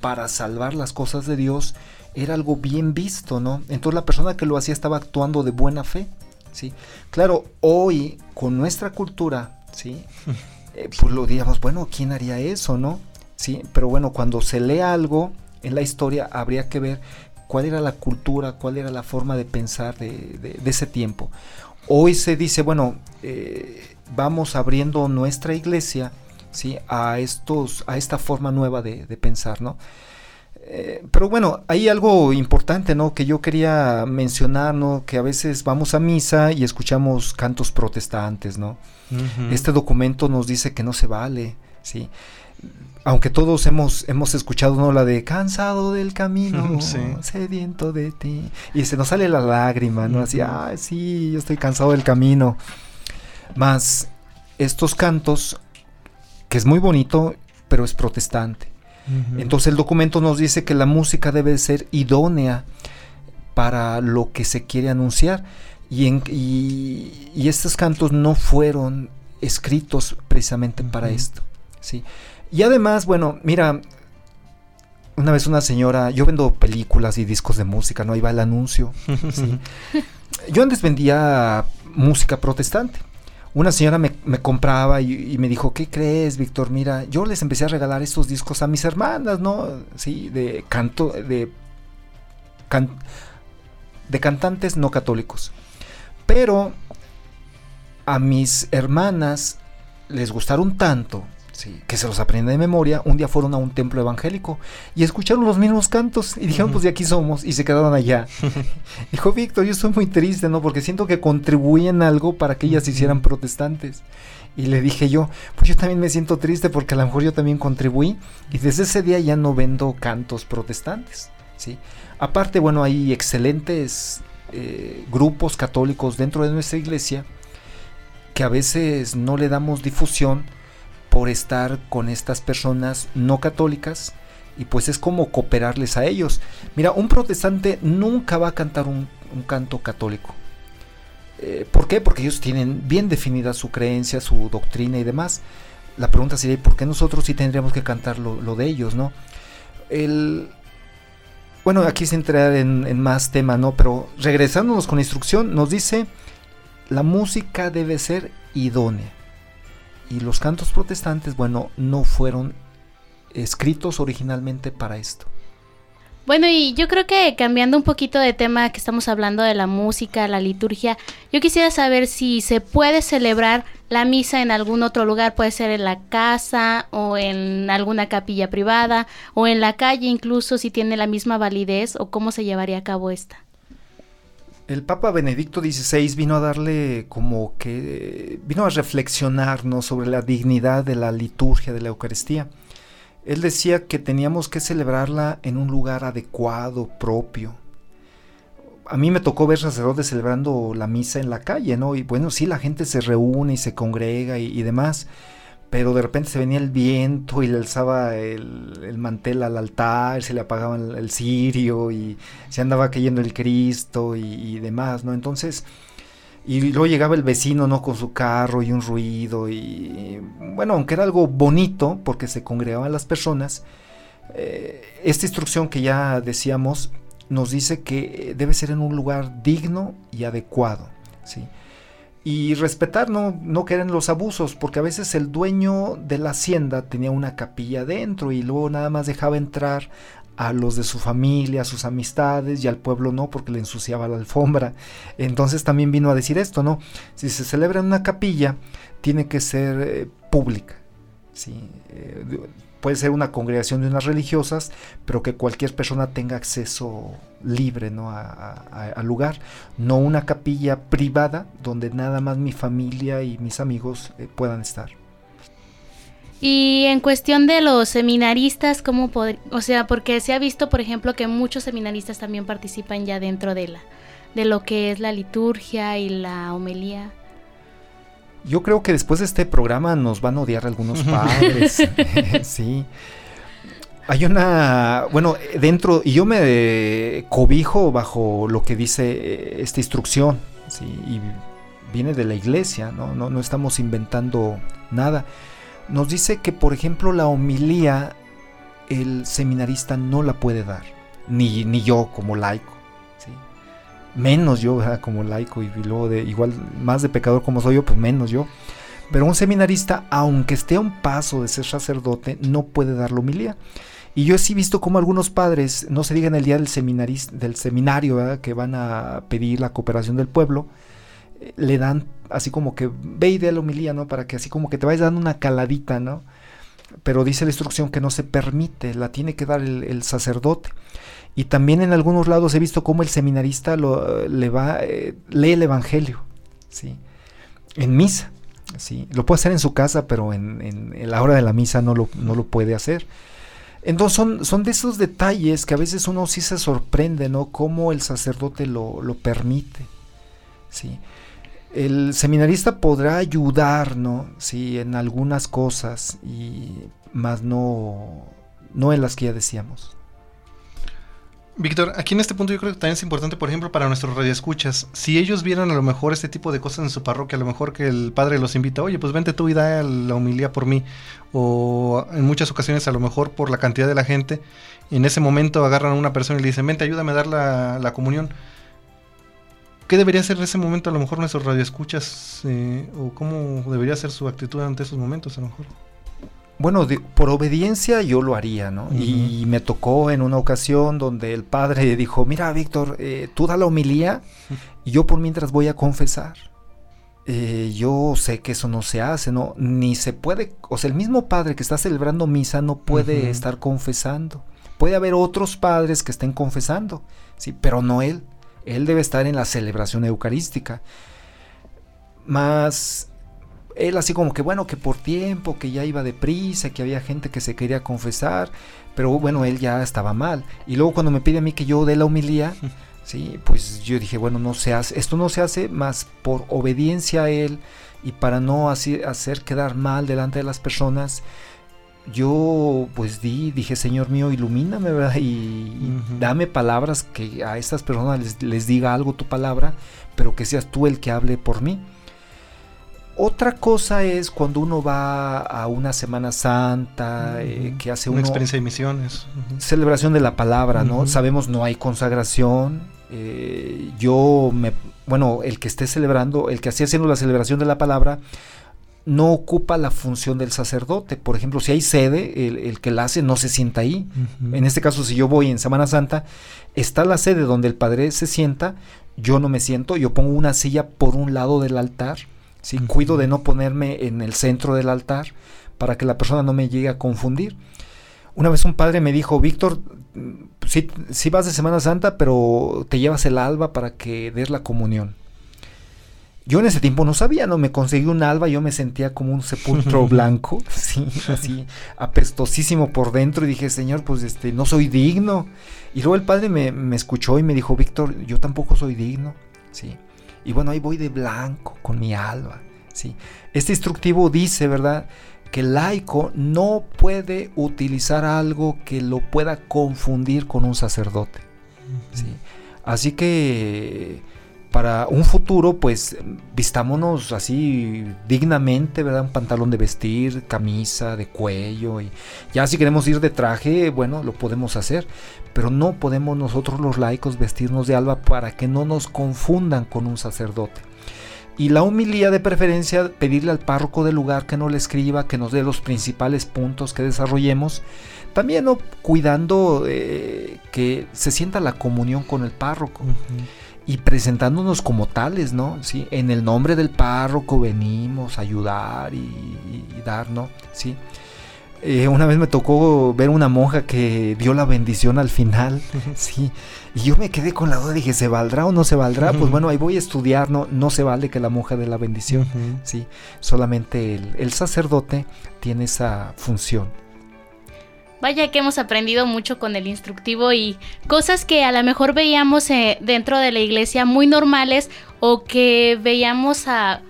para salvar las cosas de Dios era algo bien visto, ¿no? Entonces la persona que lo hacía estaba actuando de buena fe, ¿sí? Claro, hoy con nuestra cultura, ¿sí? Eh, pues lo diríamos, bueno, ¿quién haría eso, no? Sí, pero bueno, cuando se lee algo en la historia habría que ver cuál era la cultura, cuál era la forma de pensar de, ese tiempo. Hoy se dice, bueno, eh, vamos abriendo nuestra iglesia ¿sí? a, estos, a esta forma nueva de, pensar, ¿no? Eh, pero bueno, hay algo importante, ¿no? Que yo quería mencionar, ¿no? Que a veces vamos a misa y escuchamos cantos protestantes, ¿no? Este documento nos dice que no se vale, ¿sí? aunque todos hemos, hemos escuchado ¿no? la de cansado del camino, sediento de ti, y se nos sale la lágrima, ¿no? Así, ah, sí, yo estoy cansado del camino. Más estos cantos, que es muy bonito, pero es protestante. Entonces el documento nos dice que la música debe ser idónea para lo que se quiere anunciar. Y, en, y, estos cantos no fueron escritos precisamente para esto. ¿sí? Y además, bueno, mira, una vez una señora, yo vendo películas y discos de música, ¿no? Ahí va el anuncio. ¿sí? Yo antes vendía música protestante. Una señora me, compraba y, me dijo, ¿qué crees, Víctor? Mira, yo les empecé a regalar estos discos a mis hermanas, ¿no? Sí, de canto, de, de cantantes no católicos. Pero a mis hermanas les gustaron tanto Sí, que se los aprende de memoria, un día fueron a un templo evangélico y escucharon los mismos cantos y dijeron, pues de aquí somos, y se quedaron allá. Dijo Víctor, yo estoy muy triste, ¿no? Porque siento que contribuyen algo para que ellas se hicieran protestantes. Y le dije yo, pues yo también me siento triste porque a lo mejor yo también contribuí y desde ese día ya no vendo cantos protestantes, ¿sí? Aparte, bueno, hay excelentes eh, grupos católicos dentro de nuestra iglesia que a veces no le damos difusión por estar con estas personas no católicas y pues es como cooperarles a ellos. Mira, un protestante nunca va a cantar un, canto católico. Eh, ¿Por qué? Porque ellos tienen bien definida su creencia, su doctrina y demás. La pregunta sería, ¿por qué nosotros sí tendríamos que cantar lo, de ellos, no? El, bueno, aquí se entra en, en más tema, ¿no? Pero regresándonos con la instrucción, nos dice, la música debe ser idónea y los cantos protestantes, bueno, no fueron escritos originalmente para esto. Bueno, y yo creo que cambiando un poquito de tema que estamos hablando de la música, la liturgia, yo quisiera saber si se puede celebrar la misa en algún otro lugar, puede ser en la casa o en alguna capilla privada o en la calle incluso si tiene la misma validez o cómo se llevaría a cabo esta. El Papa Benedicto XVI vino a darle como que vino a reflexionar ¿no? sobre la dignidad de la liturgia de la Eucaristía. Él decía que teníamos que celebrarla en un lugar adecuado, propio. A mí me tocó ver sacerdotes celebrando la misa en la calle, ¿no? Y bueno, sí, la gente se reúne y se congrega y, y demás pero de repente se venía el viento y le alzaba el, el mantel al altar, se le apagaba el, el, cirio y se andaba cayendo el Cristo y, y, demás, ¿no? Entonces, y luego llegaba el vecino, ¿no? Con su carro y un ruido y, bueno, aunque era algo bonito porque se congregaban las personas, eh, esta instrucción que ya decíamos nos dice que debe ser en un lugar digno y adecuado, ¿sí? Y respetar, no, no querer los abusos, porque a veces el dueño de la hacienda tenía una capilla dentro y luego nada más dejaba entrar a los de su familia, a sus amistades y al pueblo no, porque le ensuciaba la alfombra. Entonces también vino a decir esto, ¿no? Si se celebra en una capilla, tiene que ser eh, pública. ¿Sí? Eh, puede ser una congregación de unas religiosas, pero que cualquier persona tenga acceso libre ¿no? al lugar, no una capilla privada donde nada más mi familia y mis amigos eh, puedan estar. Y en cuestión de los seminaristas, ¿cómo o sea, porque se ha visto, por ejemplo, que muchos seminaristas también participan ya dentro de la de lo que es la liturgia y la homelía. Yo creo que después de este programa nos van a odiar algunos padres. sí. Hay una, bueno, dentro, y yo me cobijo bajo lo que dice esta instrucción, ¿sí? y viene de la iglesia, ¿no? No, no estamos inventando nada. Nos dice que, por ejemplo, la homilía, el seminarista no la puede dar, ni, ni yo como laico menos yo como laico y luego igual más de pecador como soy yo, pues menos yo. Pero un seminarista, aunque esté a un paso de ser sacerdote, no puede dar la homilía. Y yo sí he visto como algunos padres, no se digan el día del, del seminario, que van a pedir la cooperación del pueblo, eh, le dan así como que ve y de la homilía, ¿no? Para que así como que te vayas dando una caladita, ¿no? Pero dice la instrucción que no se permite, la tiene que dar el sacerdote. Y también en algunos lados he visto cómo el seminarista le va, eh, lee el Evangelio, ¿sí? En misa, ¿sí? Lo puede hacer en su casa, pero en, en, la hora de la misa no lo, no lo puede hacer. Entonces son, son, de esos detalles que a veces uno sí se sorprende, ¿no? Cómo el sacerdote lo, lo permite, ¿sí? El seminarista podrá ayudar. Sí, en algunas cosas, y más no, no en las que ya decíamos. Víctor, aquí en este punto yo creo que también es importante, por ejemplo, para nuestros radioescuchas, si ellos vieran a lo mejor este tipo de cosas en su parroquia, a lo mejor que el padre los invita, oye, pues vente tú y da la humildad por mí, o en muchas ocasiones a lo mejor por la cantidad de la gente, en ese momento agarran a una persona y le dicen, vente, ayúdame a dar la, la comunión. ¿Qué debería ser en ese momento a lo mejor nuestros radioescuchas? Eh, ¿O cómo debería ser su actitud ante esos momentos a lo mejor? Bueno, por obediencia yo lo haría, ¿no? Y me tocó en una ocasión donde el padre dijo, mira, Víctor, eh, tú da la homilía y yo por mientras voy a confesar. Eh, yo sé que eso no se hace, ¿no? Ni se puede, o sea, el mismo padre que está celebrando misa no puede estar confesando. Puede haber otros padres que estén confesando, sí, pero no él. Él debe estar en la celebración eucarística. Más él así como que bueno, que por tiempo, que ya iba deprisa, que había gente que se quería confesar, pero bueno, él ya estaba mal. Y luego cuando me pide a mí que yo dé la humilía, sí, pues yo dije, bueno, no se hace, esto no se hace más por obediencia a él y para no así, hacer quedar mal delante de las personas. Yo pues di, dije, Señor mío, ilumíname, ¿verdad? Y, dame palabras que a estas personas les, les diga algo tu palabra, pero que seas tú el que hable por mí. Otra cosa es cuando uno va a una Semana Santa, eh, que hace una experiencia de misiones. Celebración de la palabra, ¿no? Sabemos no hay consagración. Eh, yo me, bueno, el que esté celebrando, el que esté haciendo la celebración de la palabra, no ocupa la función del sacerdote. Por ejemplo, si hay sede, el, que la hace no se sienta ahí. En este caso, si yo voy en Semana Santa, está la sede donde el padre se sienta, yo no me siento, yo pongo una silla por un lado del altar ¿sí? Cuido de no ponerme en el centro del altar para que la persona no me llegue a confundir. Una vez un padre me dijo, Víctor, sí, vas de Semana Santa, pero te llevas el alba para que des la comunión. Yo en ese tiempo no sabía, ¿no? Me conseguí un alba, yo me sentía como un sepulcro blanco, sí, así, apestosísimo por dentro, y dije, Señor, pues este, no soy digno. Y luego el padre me, me escuchó y me dijo, Víctor, yo tampoco soy digno, sí. Y bueno, ahí voy de blanco con mi alba. ¿sí? Este instructivo dice, ¿verdad? Que el laico no puede utilizar algo que lo pueda confundir con un sacerdote. ¿sí? Así que para un futuro, pues vistámonos así dignamente, ¿verdad? Un pantalón de vestir, camisa de cuello. Y ya si queremos ir de traje, bueno, lo podemos hacer. Pero no podemos nosotros los laicos vestirnos de alba para que no nos confundan con un sacerdote. Y la humilía de preferencia, pedirle al párroco del lugar que nos le escriba, que nos dé los principales puntos que desarrollemos. También cuidando eh, que se sienta la comunión con el párroco y presentándonos como tales, ¿no? ¿Sí? En el nombre del párroco venimos a ayudar y, dar, ¿no? ¿Sí? Eh, una vez me tocó ver una monja que dio la bendición al final, sí, y yo me quedé con la duda, dije, ¿se valdrá o no se valdrá? Pues bueno, ahí voy a estudiar, no, no se vale que la monja dé la bendición, sí, solamente el, el sacerdote tiene esa función. Vaya que hemos aprendido mucho con el instructivo y cosas que a lo mejor veíamos eh, dentro de la iglesia muy normales o que veíamos a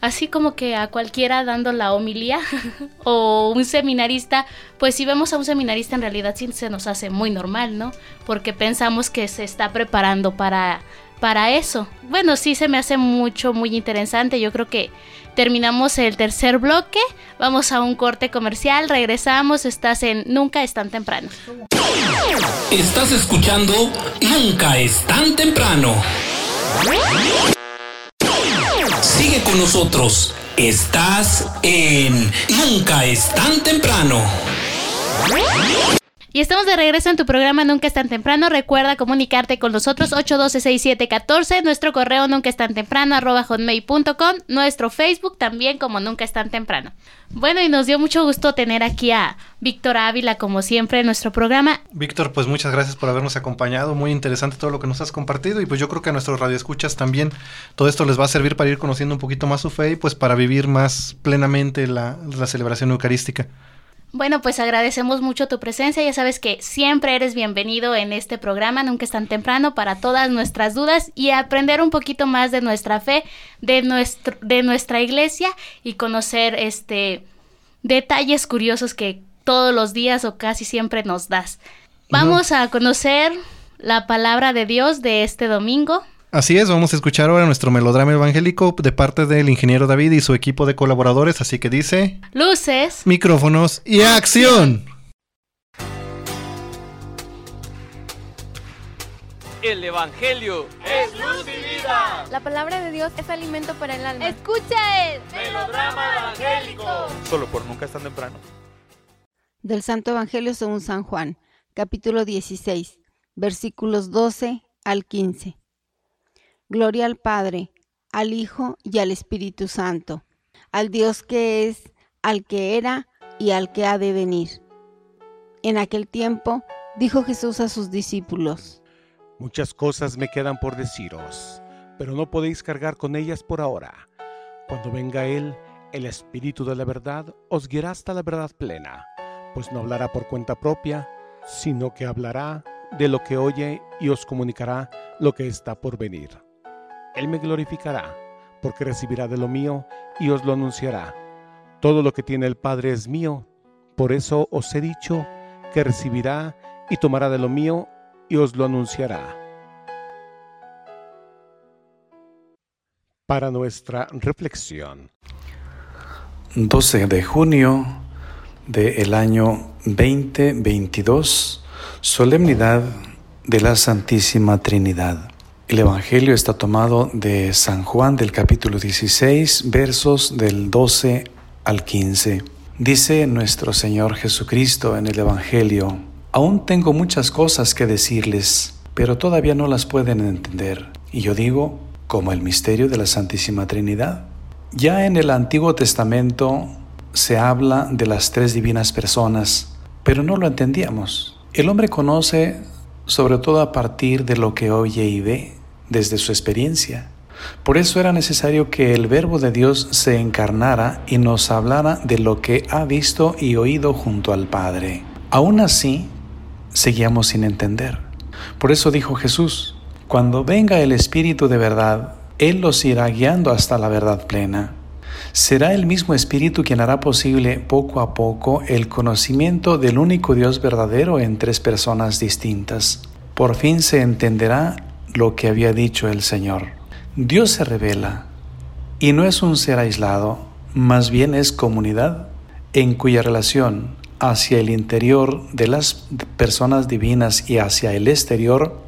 así como que a cualquiera dando la homilía o un seminarista, pues si vemos a un seminarista en realidad sí se nos hace muy normal, ¿no? Porque pensamos que se está preparando para para eso. Bueno, sí se me hace mucho muy interesante. Yo creo que Terminamos el tercer bloque, vamos a un corte comercial, regresamos, estás en Nunca es tan temprano. Estás escuchando Nunca es tan temprano. Sigue con nosotros, estás en Nunca es tan temprano. Y estamos de regreso en tu programa Nunca es tan temprano. Recuerda comunicarte con nosotros 812-6714, nuestro correo nunca es tan temprano arroba hotmail.com, nuestro Facebook también como Nunca es tan temprano. Bueno, y nos dio mucho gusto tener aquí a Víctor Ávila como siempre en nuestro programa. Víctor, pues muchas gracias por habernos acompañado. Muy interesante todo lo que nos has compartido y pues yo creo que a nuestros radioescuchas también todo esto les va a servir para ir conociendo un poquito más su fe y pues para vivir más plenamente la, la celebración eucarística. Bueno, pues agradecemos mucho tu presencia. Ya sabes que siempre eres bienvenido en este programa, nunca es tan temprano, para todas nuestras dudas y aprender un poquito más de nuestra fe, de, nuestro, de nuestra iglesia y conocer este detalles curiosos que todos los días o casi siempre nos das. Vamos a conocer la palabra de Dios de este domingo. Así es, vamos a escuchar ahora nuestro melodrama evangélico de parte del ingeniero David y su equipo de colaboradores, así que dice... Luces, micrófonos y acción. El Evangelio es luz y vida. La palabra de Dios es alimento para el alma. Escucha el melodrama evangélico. Solo por nunca es tan temprano. Del Santo Evangelio según San Juan, capítulo 16, versículos 12 al 15. Gloria al Padre, al Hijo y al Espíritu Santo, al Dios que es, al que era y al que ha de venir. En aquel tiempo dijo Jesús a sus discípulos, Muchas cosas me quedan por deciros, pero no podéis cargar con ellas por ahora. Cuando venga Él, el Espíritu de la verdad, os guiará hasta la verdad plena, pues no hablará por cuenta propia, sino que hablará de lo que oye y os comunicará lo que está por venir. Él me glorificará, porque recibirá de lo mío y os lo anunciará. Todo lo que tiene el Padre es mío, por eso os he dicho que recibirá y tomará de lo mío y os lo anunciará. Para nuestra reflexión. 12 de junio del año 2022, solemnidad de la Santísima Trinidad. El Evangelio está tomado de San Juan del capítulo 16, versos del 12 al 15. Dice nuestro Señor Jesucristo en el Evangelio, Aún tengo muchas cosas que decirles, pero todavía no las pueden entender. Y yo digo, como el misterio de la Santísima Trinidad. Ya en el Antiguo Testamento se habla de las tres divinas personas, pero no lo entendíamos. El hombre conoce sobre todo a partir de lo que oye y ve desde su experiencia. Por eso era necesario que el Verbo de Dios se encarnara y nos hablara de lo que ha visto y oído junto al Padre. Aún así, seguíamos sin entender. Por eso dijo Jesús, cuando venga el Espíritu de verdad, Él los irá guiando hasta la verdad plena. Será el mismo Espíritu quien hará posible poco a poco el conocimiento del único Dios verdadero en tres personas distintas. Por fin se entenderá lo que había dicho el Señor. Dios se revela y no es un ser aislado, más bien es comunidad en cuya relación hacia el interior de las personas divinas y hacia el exterior,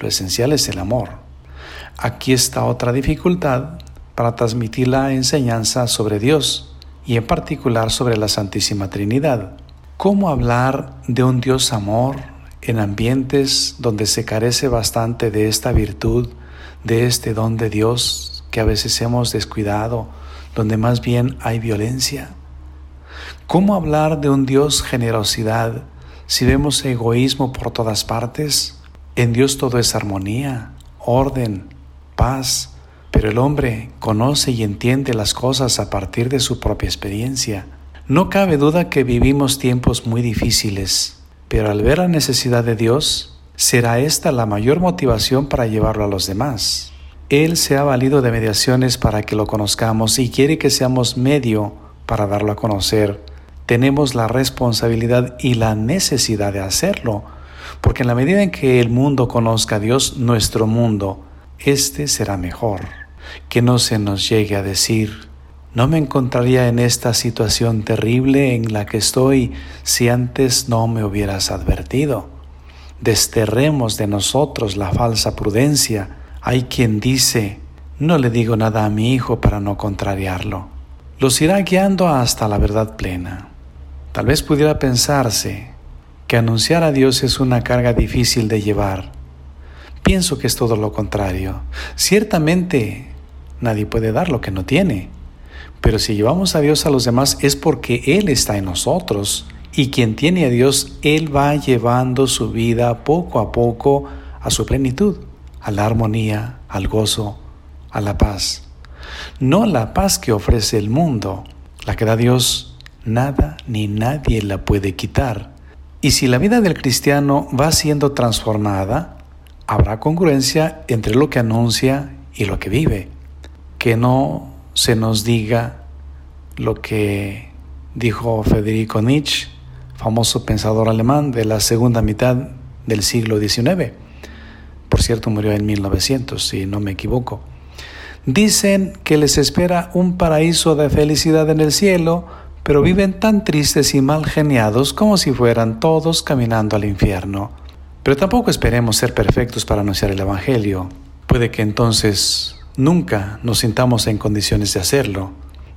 lo esencial es el amor. Aquí está otra dificultad para transmitir la enseñanza sobre Dios y en particular sobre la Santísima Trinidad. ¿Cómo hablar de un Dios amor en ambientes donde se carece bastante de esta virtud, de este don de Dios que a veces hemos descuidado, donde más bien hay violencia? ¿Cómo hablar de un Dios generosidad si vemos egoísmo por todas partes? En Dios todo es armonía, orden, paz, pero el hombre conoce y entiende las cosas a partir de su propia experiencia. No cabe duda que vivimos tiempos muy difíciles, pero al ver la necesidad de Dios, será esta la mayor motivación para llevarlo a los demás. Él se ha valido de mediaciones para que lo conozcamos y quiere que seamos medio para darlo a conocer tenemos la responsabilidad y la necesidad de hacerlo, porque en la medida en que el mundo conozca a Dios, nuestro mundo, este será mejor. Que no se nos llegue a decir, no me encontraría en esta situación terrible en la que estoy si antes no me hubieras advertido. Desterremos de nosotros la falsa prudencia. Hay quien dice, no le digo nada a mi hijo para no contrariarlo. Los irá guiando hasta la verdad plena. Tal vez pudiera pensarse que anunciar a Dios es una carga difícil de llevar. Pienso que es todo lo contrario. Ciertamente nadie puede dar lo que no tiene, pero si llevamos a Dios a los demás es porque Él está en nosotros y quien tiene a Dios, Él va llevando su vida poco a poco a su plenitud, a la armonía, al gozo, a la paz. No la paz que ofrece el mundo, la que da Dios nada ni nadie la puede quitar. Y si la vida del cristiano va siendo transformada, habrá congruencia entre lo que anuncia y lo que vive. Que no se nos diga lo que dijo Federico Nietzsche, famoso pensador alemán de la segunda mitad del siglo XIX. cierto murió en 1900, si no me equivoco. Dicen que les espera un paraíso de felicidad en el cielo, pero viven tan tristes y mal geniados como si fueran todos caminando al infierno. Pero tampoco esperemos ser perfectos para anunciar el Evangelio. Puede que entonces nunca nos sintamos en condiciones de hacerlo.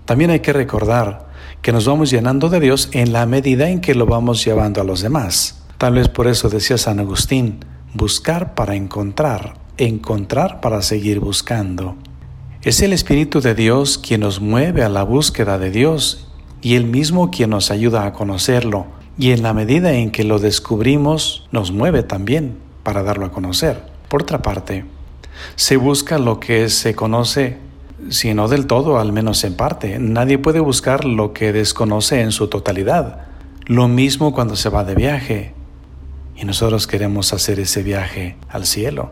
También hay que recordar que nos vamos llenando de Dios en la medida en que lo vamos llevando a los demás. Tal vez por eso decía San Agustín, buscar para encontrar, encontrar para seguir buscando. Es el Espíritu de Dios quien nos mueve a la búsqueda de Dios y Él mismo quien nos ayuda a conocerlo. Y en la medida en que lo descubrimos, nos mueve también para darlo a conocer. Por otra parte, se busca lo que se conoce, si no del todo, al menos en parte. Nadie puede buscar lo que desconoce en su totalidad. Lo mismo cuando se va de viaje. Y nosotros queremos hacer ese viaje al cielo.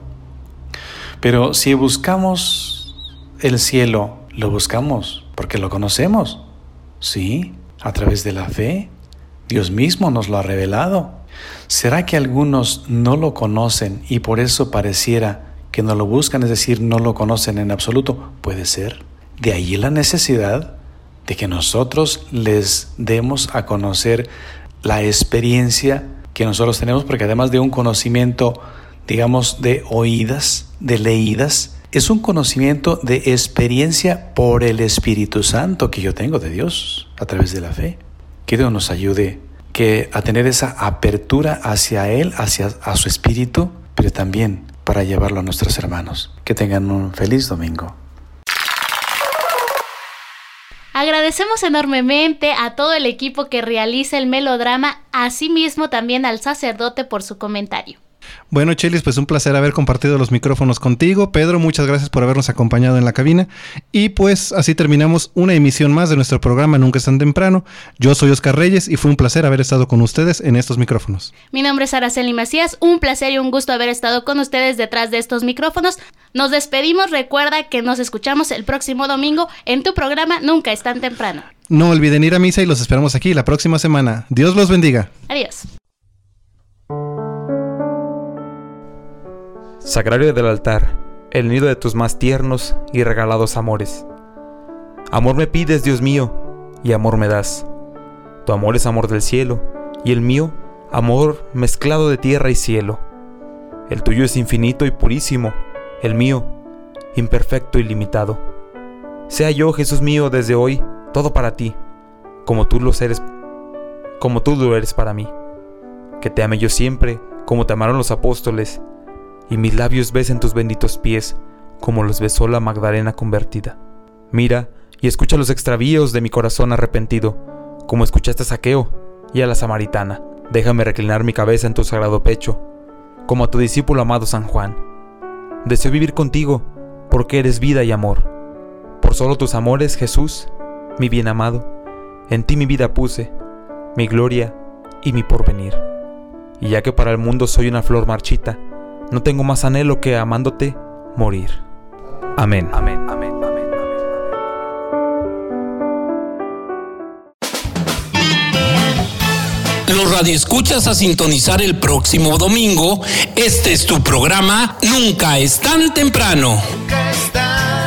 Pero si buscamos el cielo lo buscamos porque lo conocemos. Sí, a través de la fe. Dios mismo nos lo ha revelado. ¿Será que algunos no lo conocen y por eso pareciera que no lo buscan, es decir, no lo conocen en absoluto? Puede ser. De ahí la necesidad de que nosotros les demos a conocer la experiencia que nosotros tenemos, porque además de un conocimiento, digamos, de oídas, de leídas, es un conocimiento de experiencia por el Espíritu Santo que yo tengo de Dios a través de la fe. Que Dios nos ayude que a tener esa apertura hacia Él, hacia a su Espíritu, pero también para llevarlo a nuestros hermanos. Que tengan un feliz domingo. Agradecemos enormemente a todo el equipo que realiza el melodrama, asimismo también al sacerdote por su comentario. Bueno, Chelis, pues un placer haber compartido los micrófonos contigo. Pedro, muchas gracias por habernos acompañado en la cabina. Y pues así terminamos una emisión más de nuestro programa Nunca es tan temprano. Yo soy Oscar Reyes y fue un placer haber estado con ustedes en estos micrófonos. Mi nombre es Araceli Macías, un placer y un gusto haber estado con ustedes detrás de estos micrófonos. Nos despedimos, recuerda que nos escuchamos el próximo domingo en tu programa Nunca es tan temprano. No olviden ir a misa y los esperamos aquí la próxima semana. Dios los bendiga. Adiós. Sagrario del altar, el nido de tus más tiernos y regalados amores. Amor me pides, Dios mío, y amor me das. Tu amor es amor del cielo, y el mío, amor mezclado de tierra y cielo. El tuyo es infinito y purísimo, el mío, imperfecto y limitado. Sea yo, Jesús mío, desde hoy, todo para ti, como tú lo eres, como tú lo eres para mí. Que te ame yo siempre, como te amaron los apóstoles, y mis labios besen tus benditos pies, como los besó la Magdalena convertida. Mira y escucha los extravíos de mi corazón arrepentido, como escuchaste a Saqueo y a la Samaritana. Déjame reclinar mi cabeza en tu sagrado pecho, como a tu discípulo amado San Juan. Deseo vivir contigo, porque eres vida y amor. Por solo tus amores, Jesús, mi bien amado, en ti mi vida puse, mi gloria y mi porvenir. Y ya que para el mundo soy una flor marchita, no tengo más anhelo que amándote morir. Amén. Amén. Amén. Amén. Los radioescuchas a sintonizar el próximo domingo. Este es tu programa Nunca es tan temprano. Nunca es tan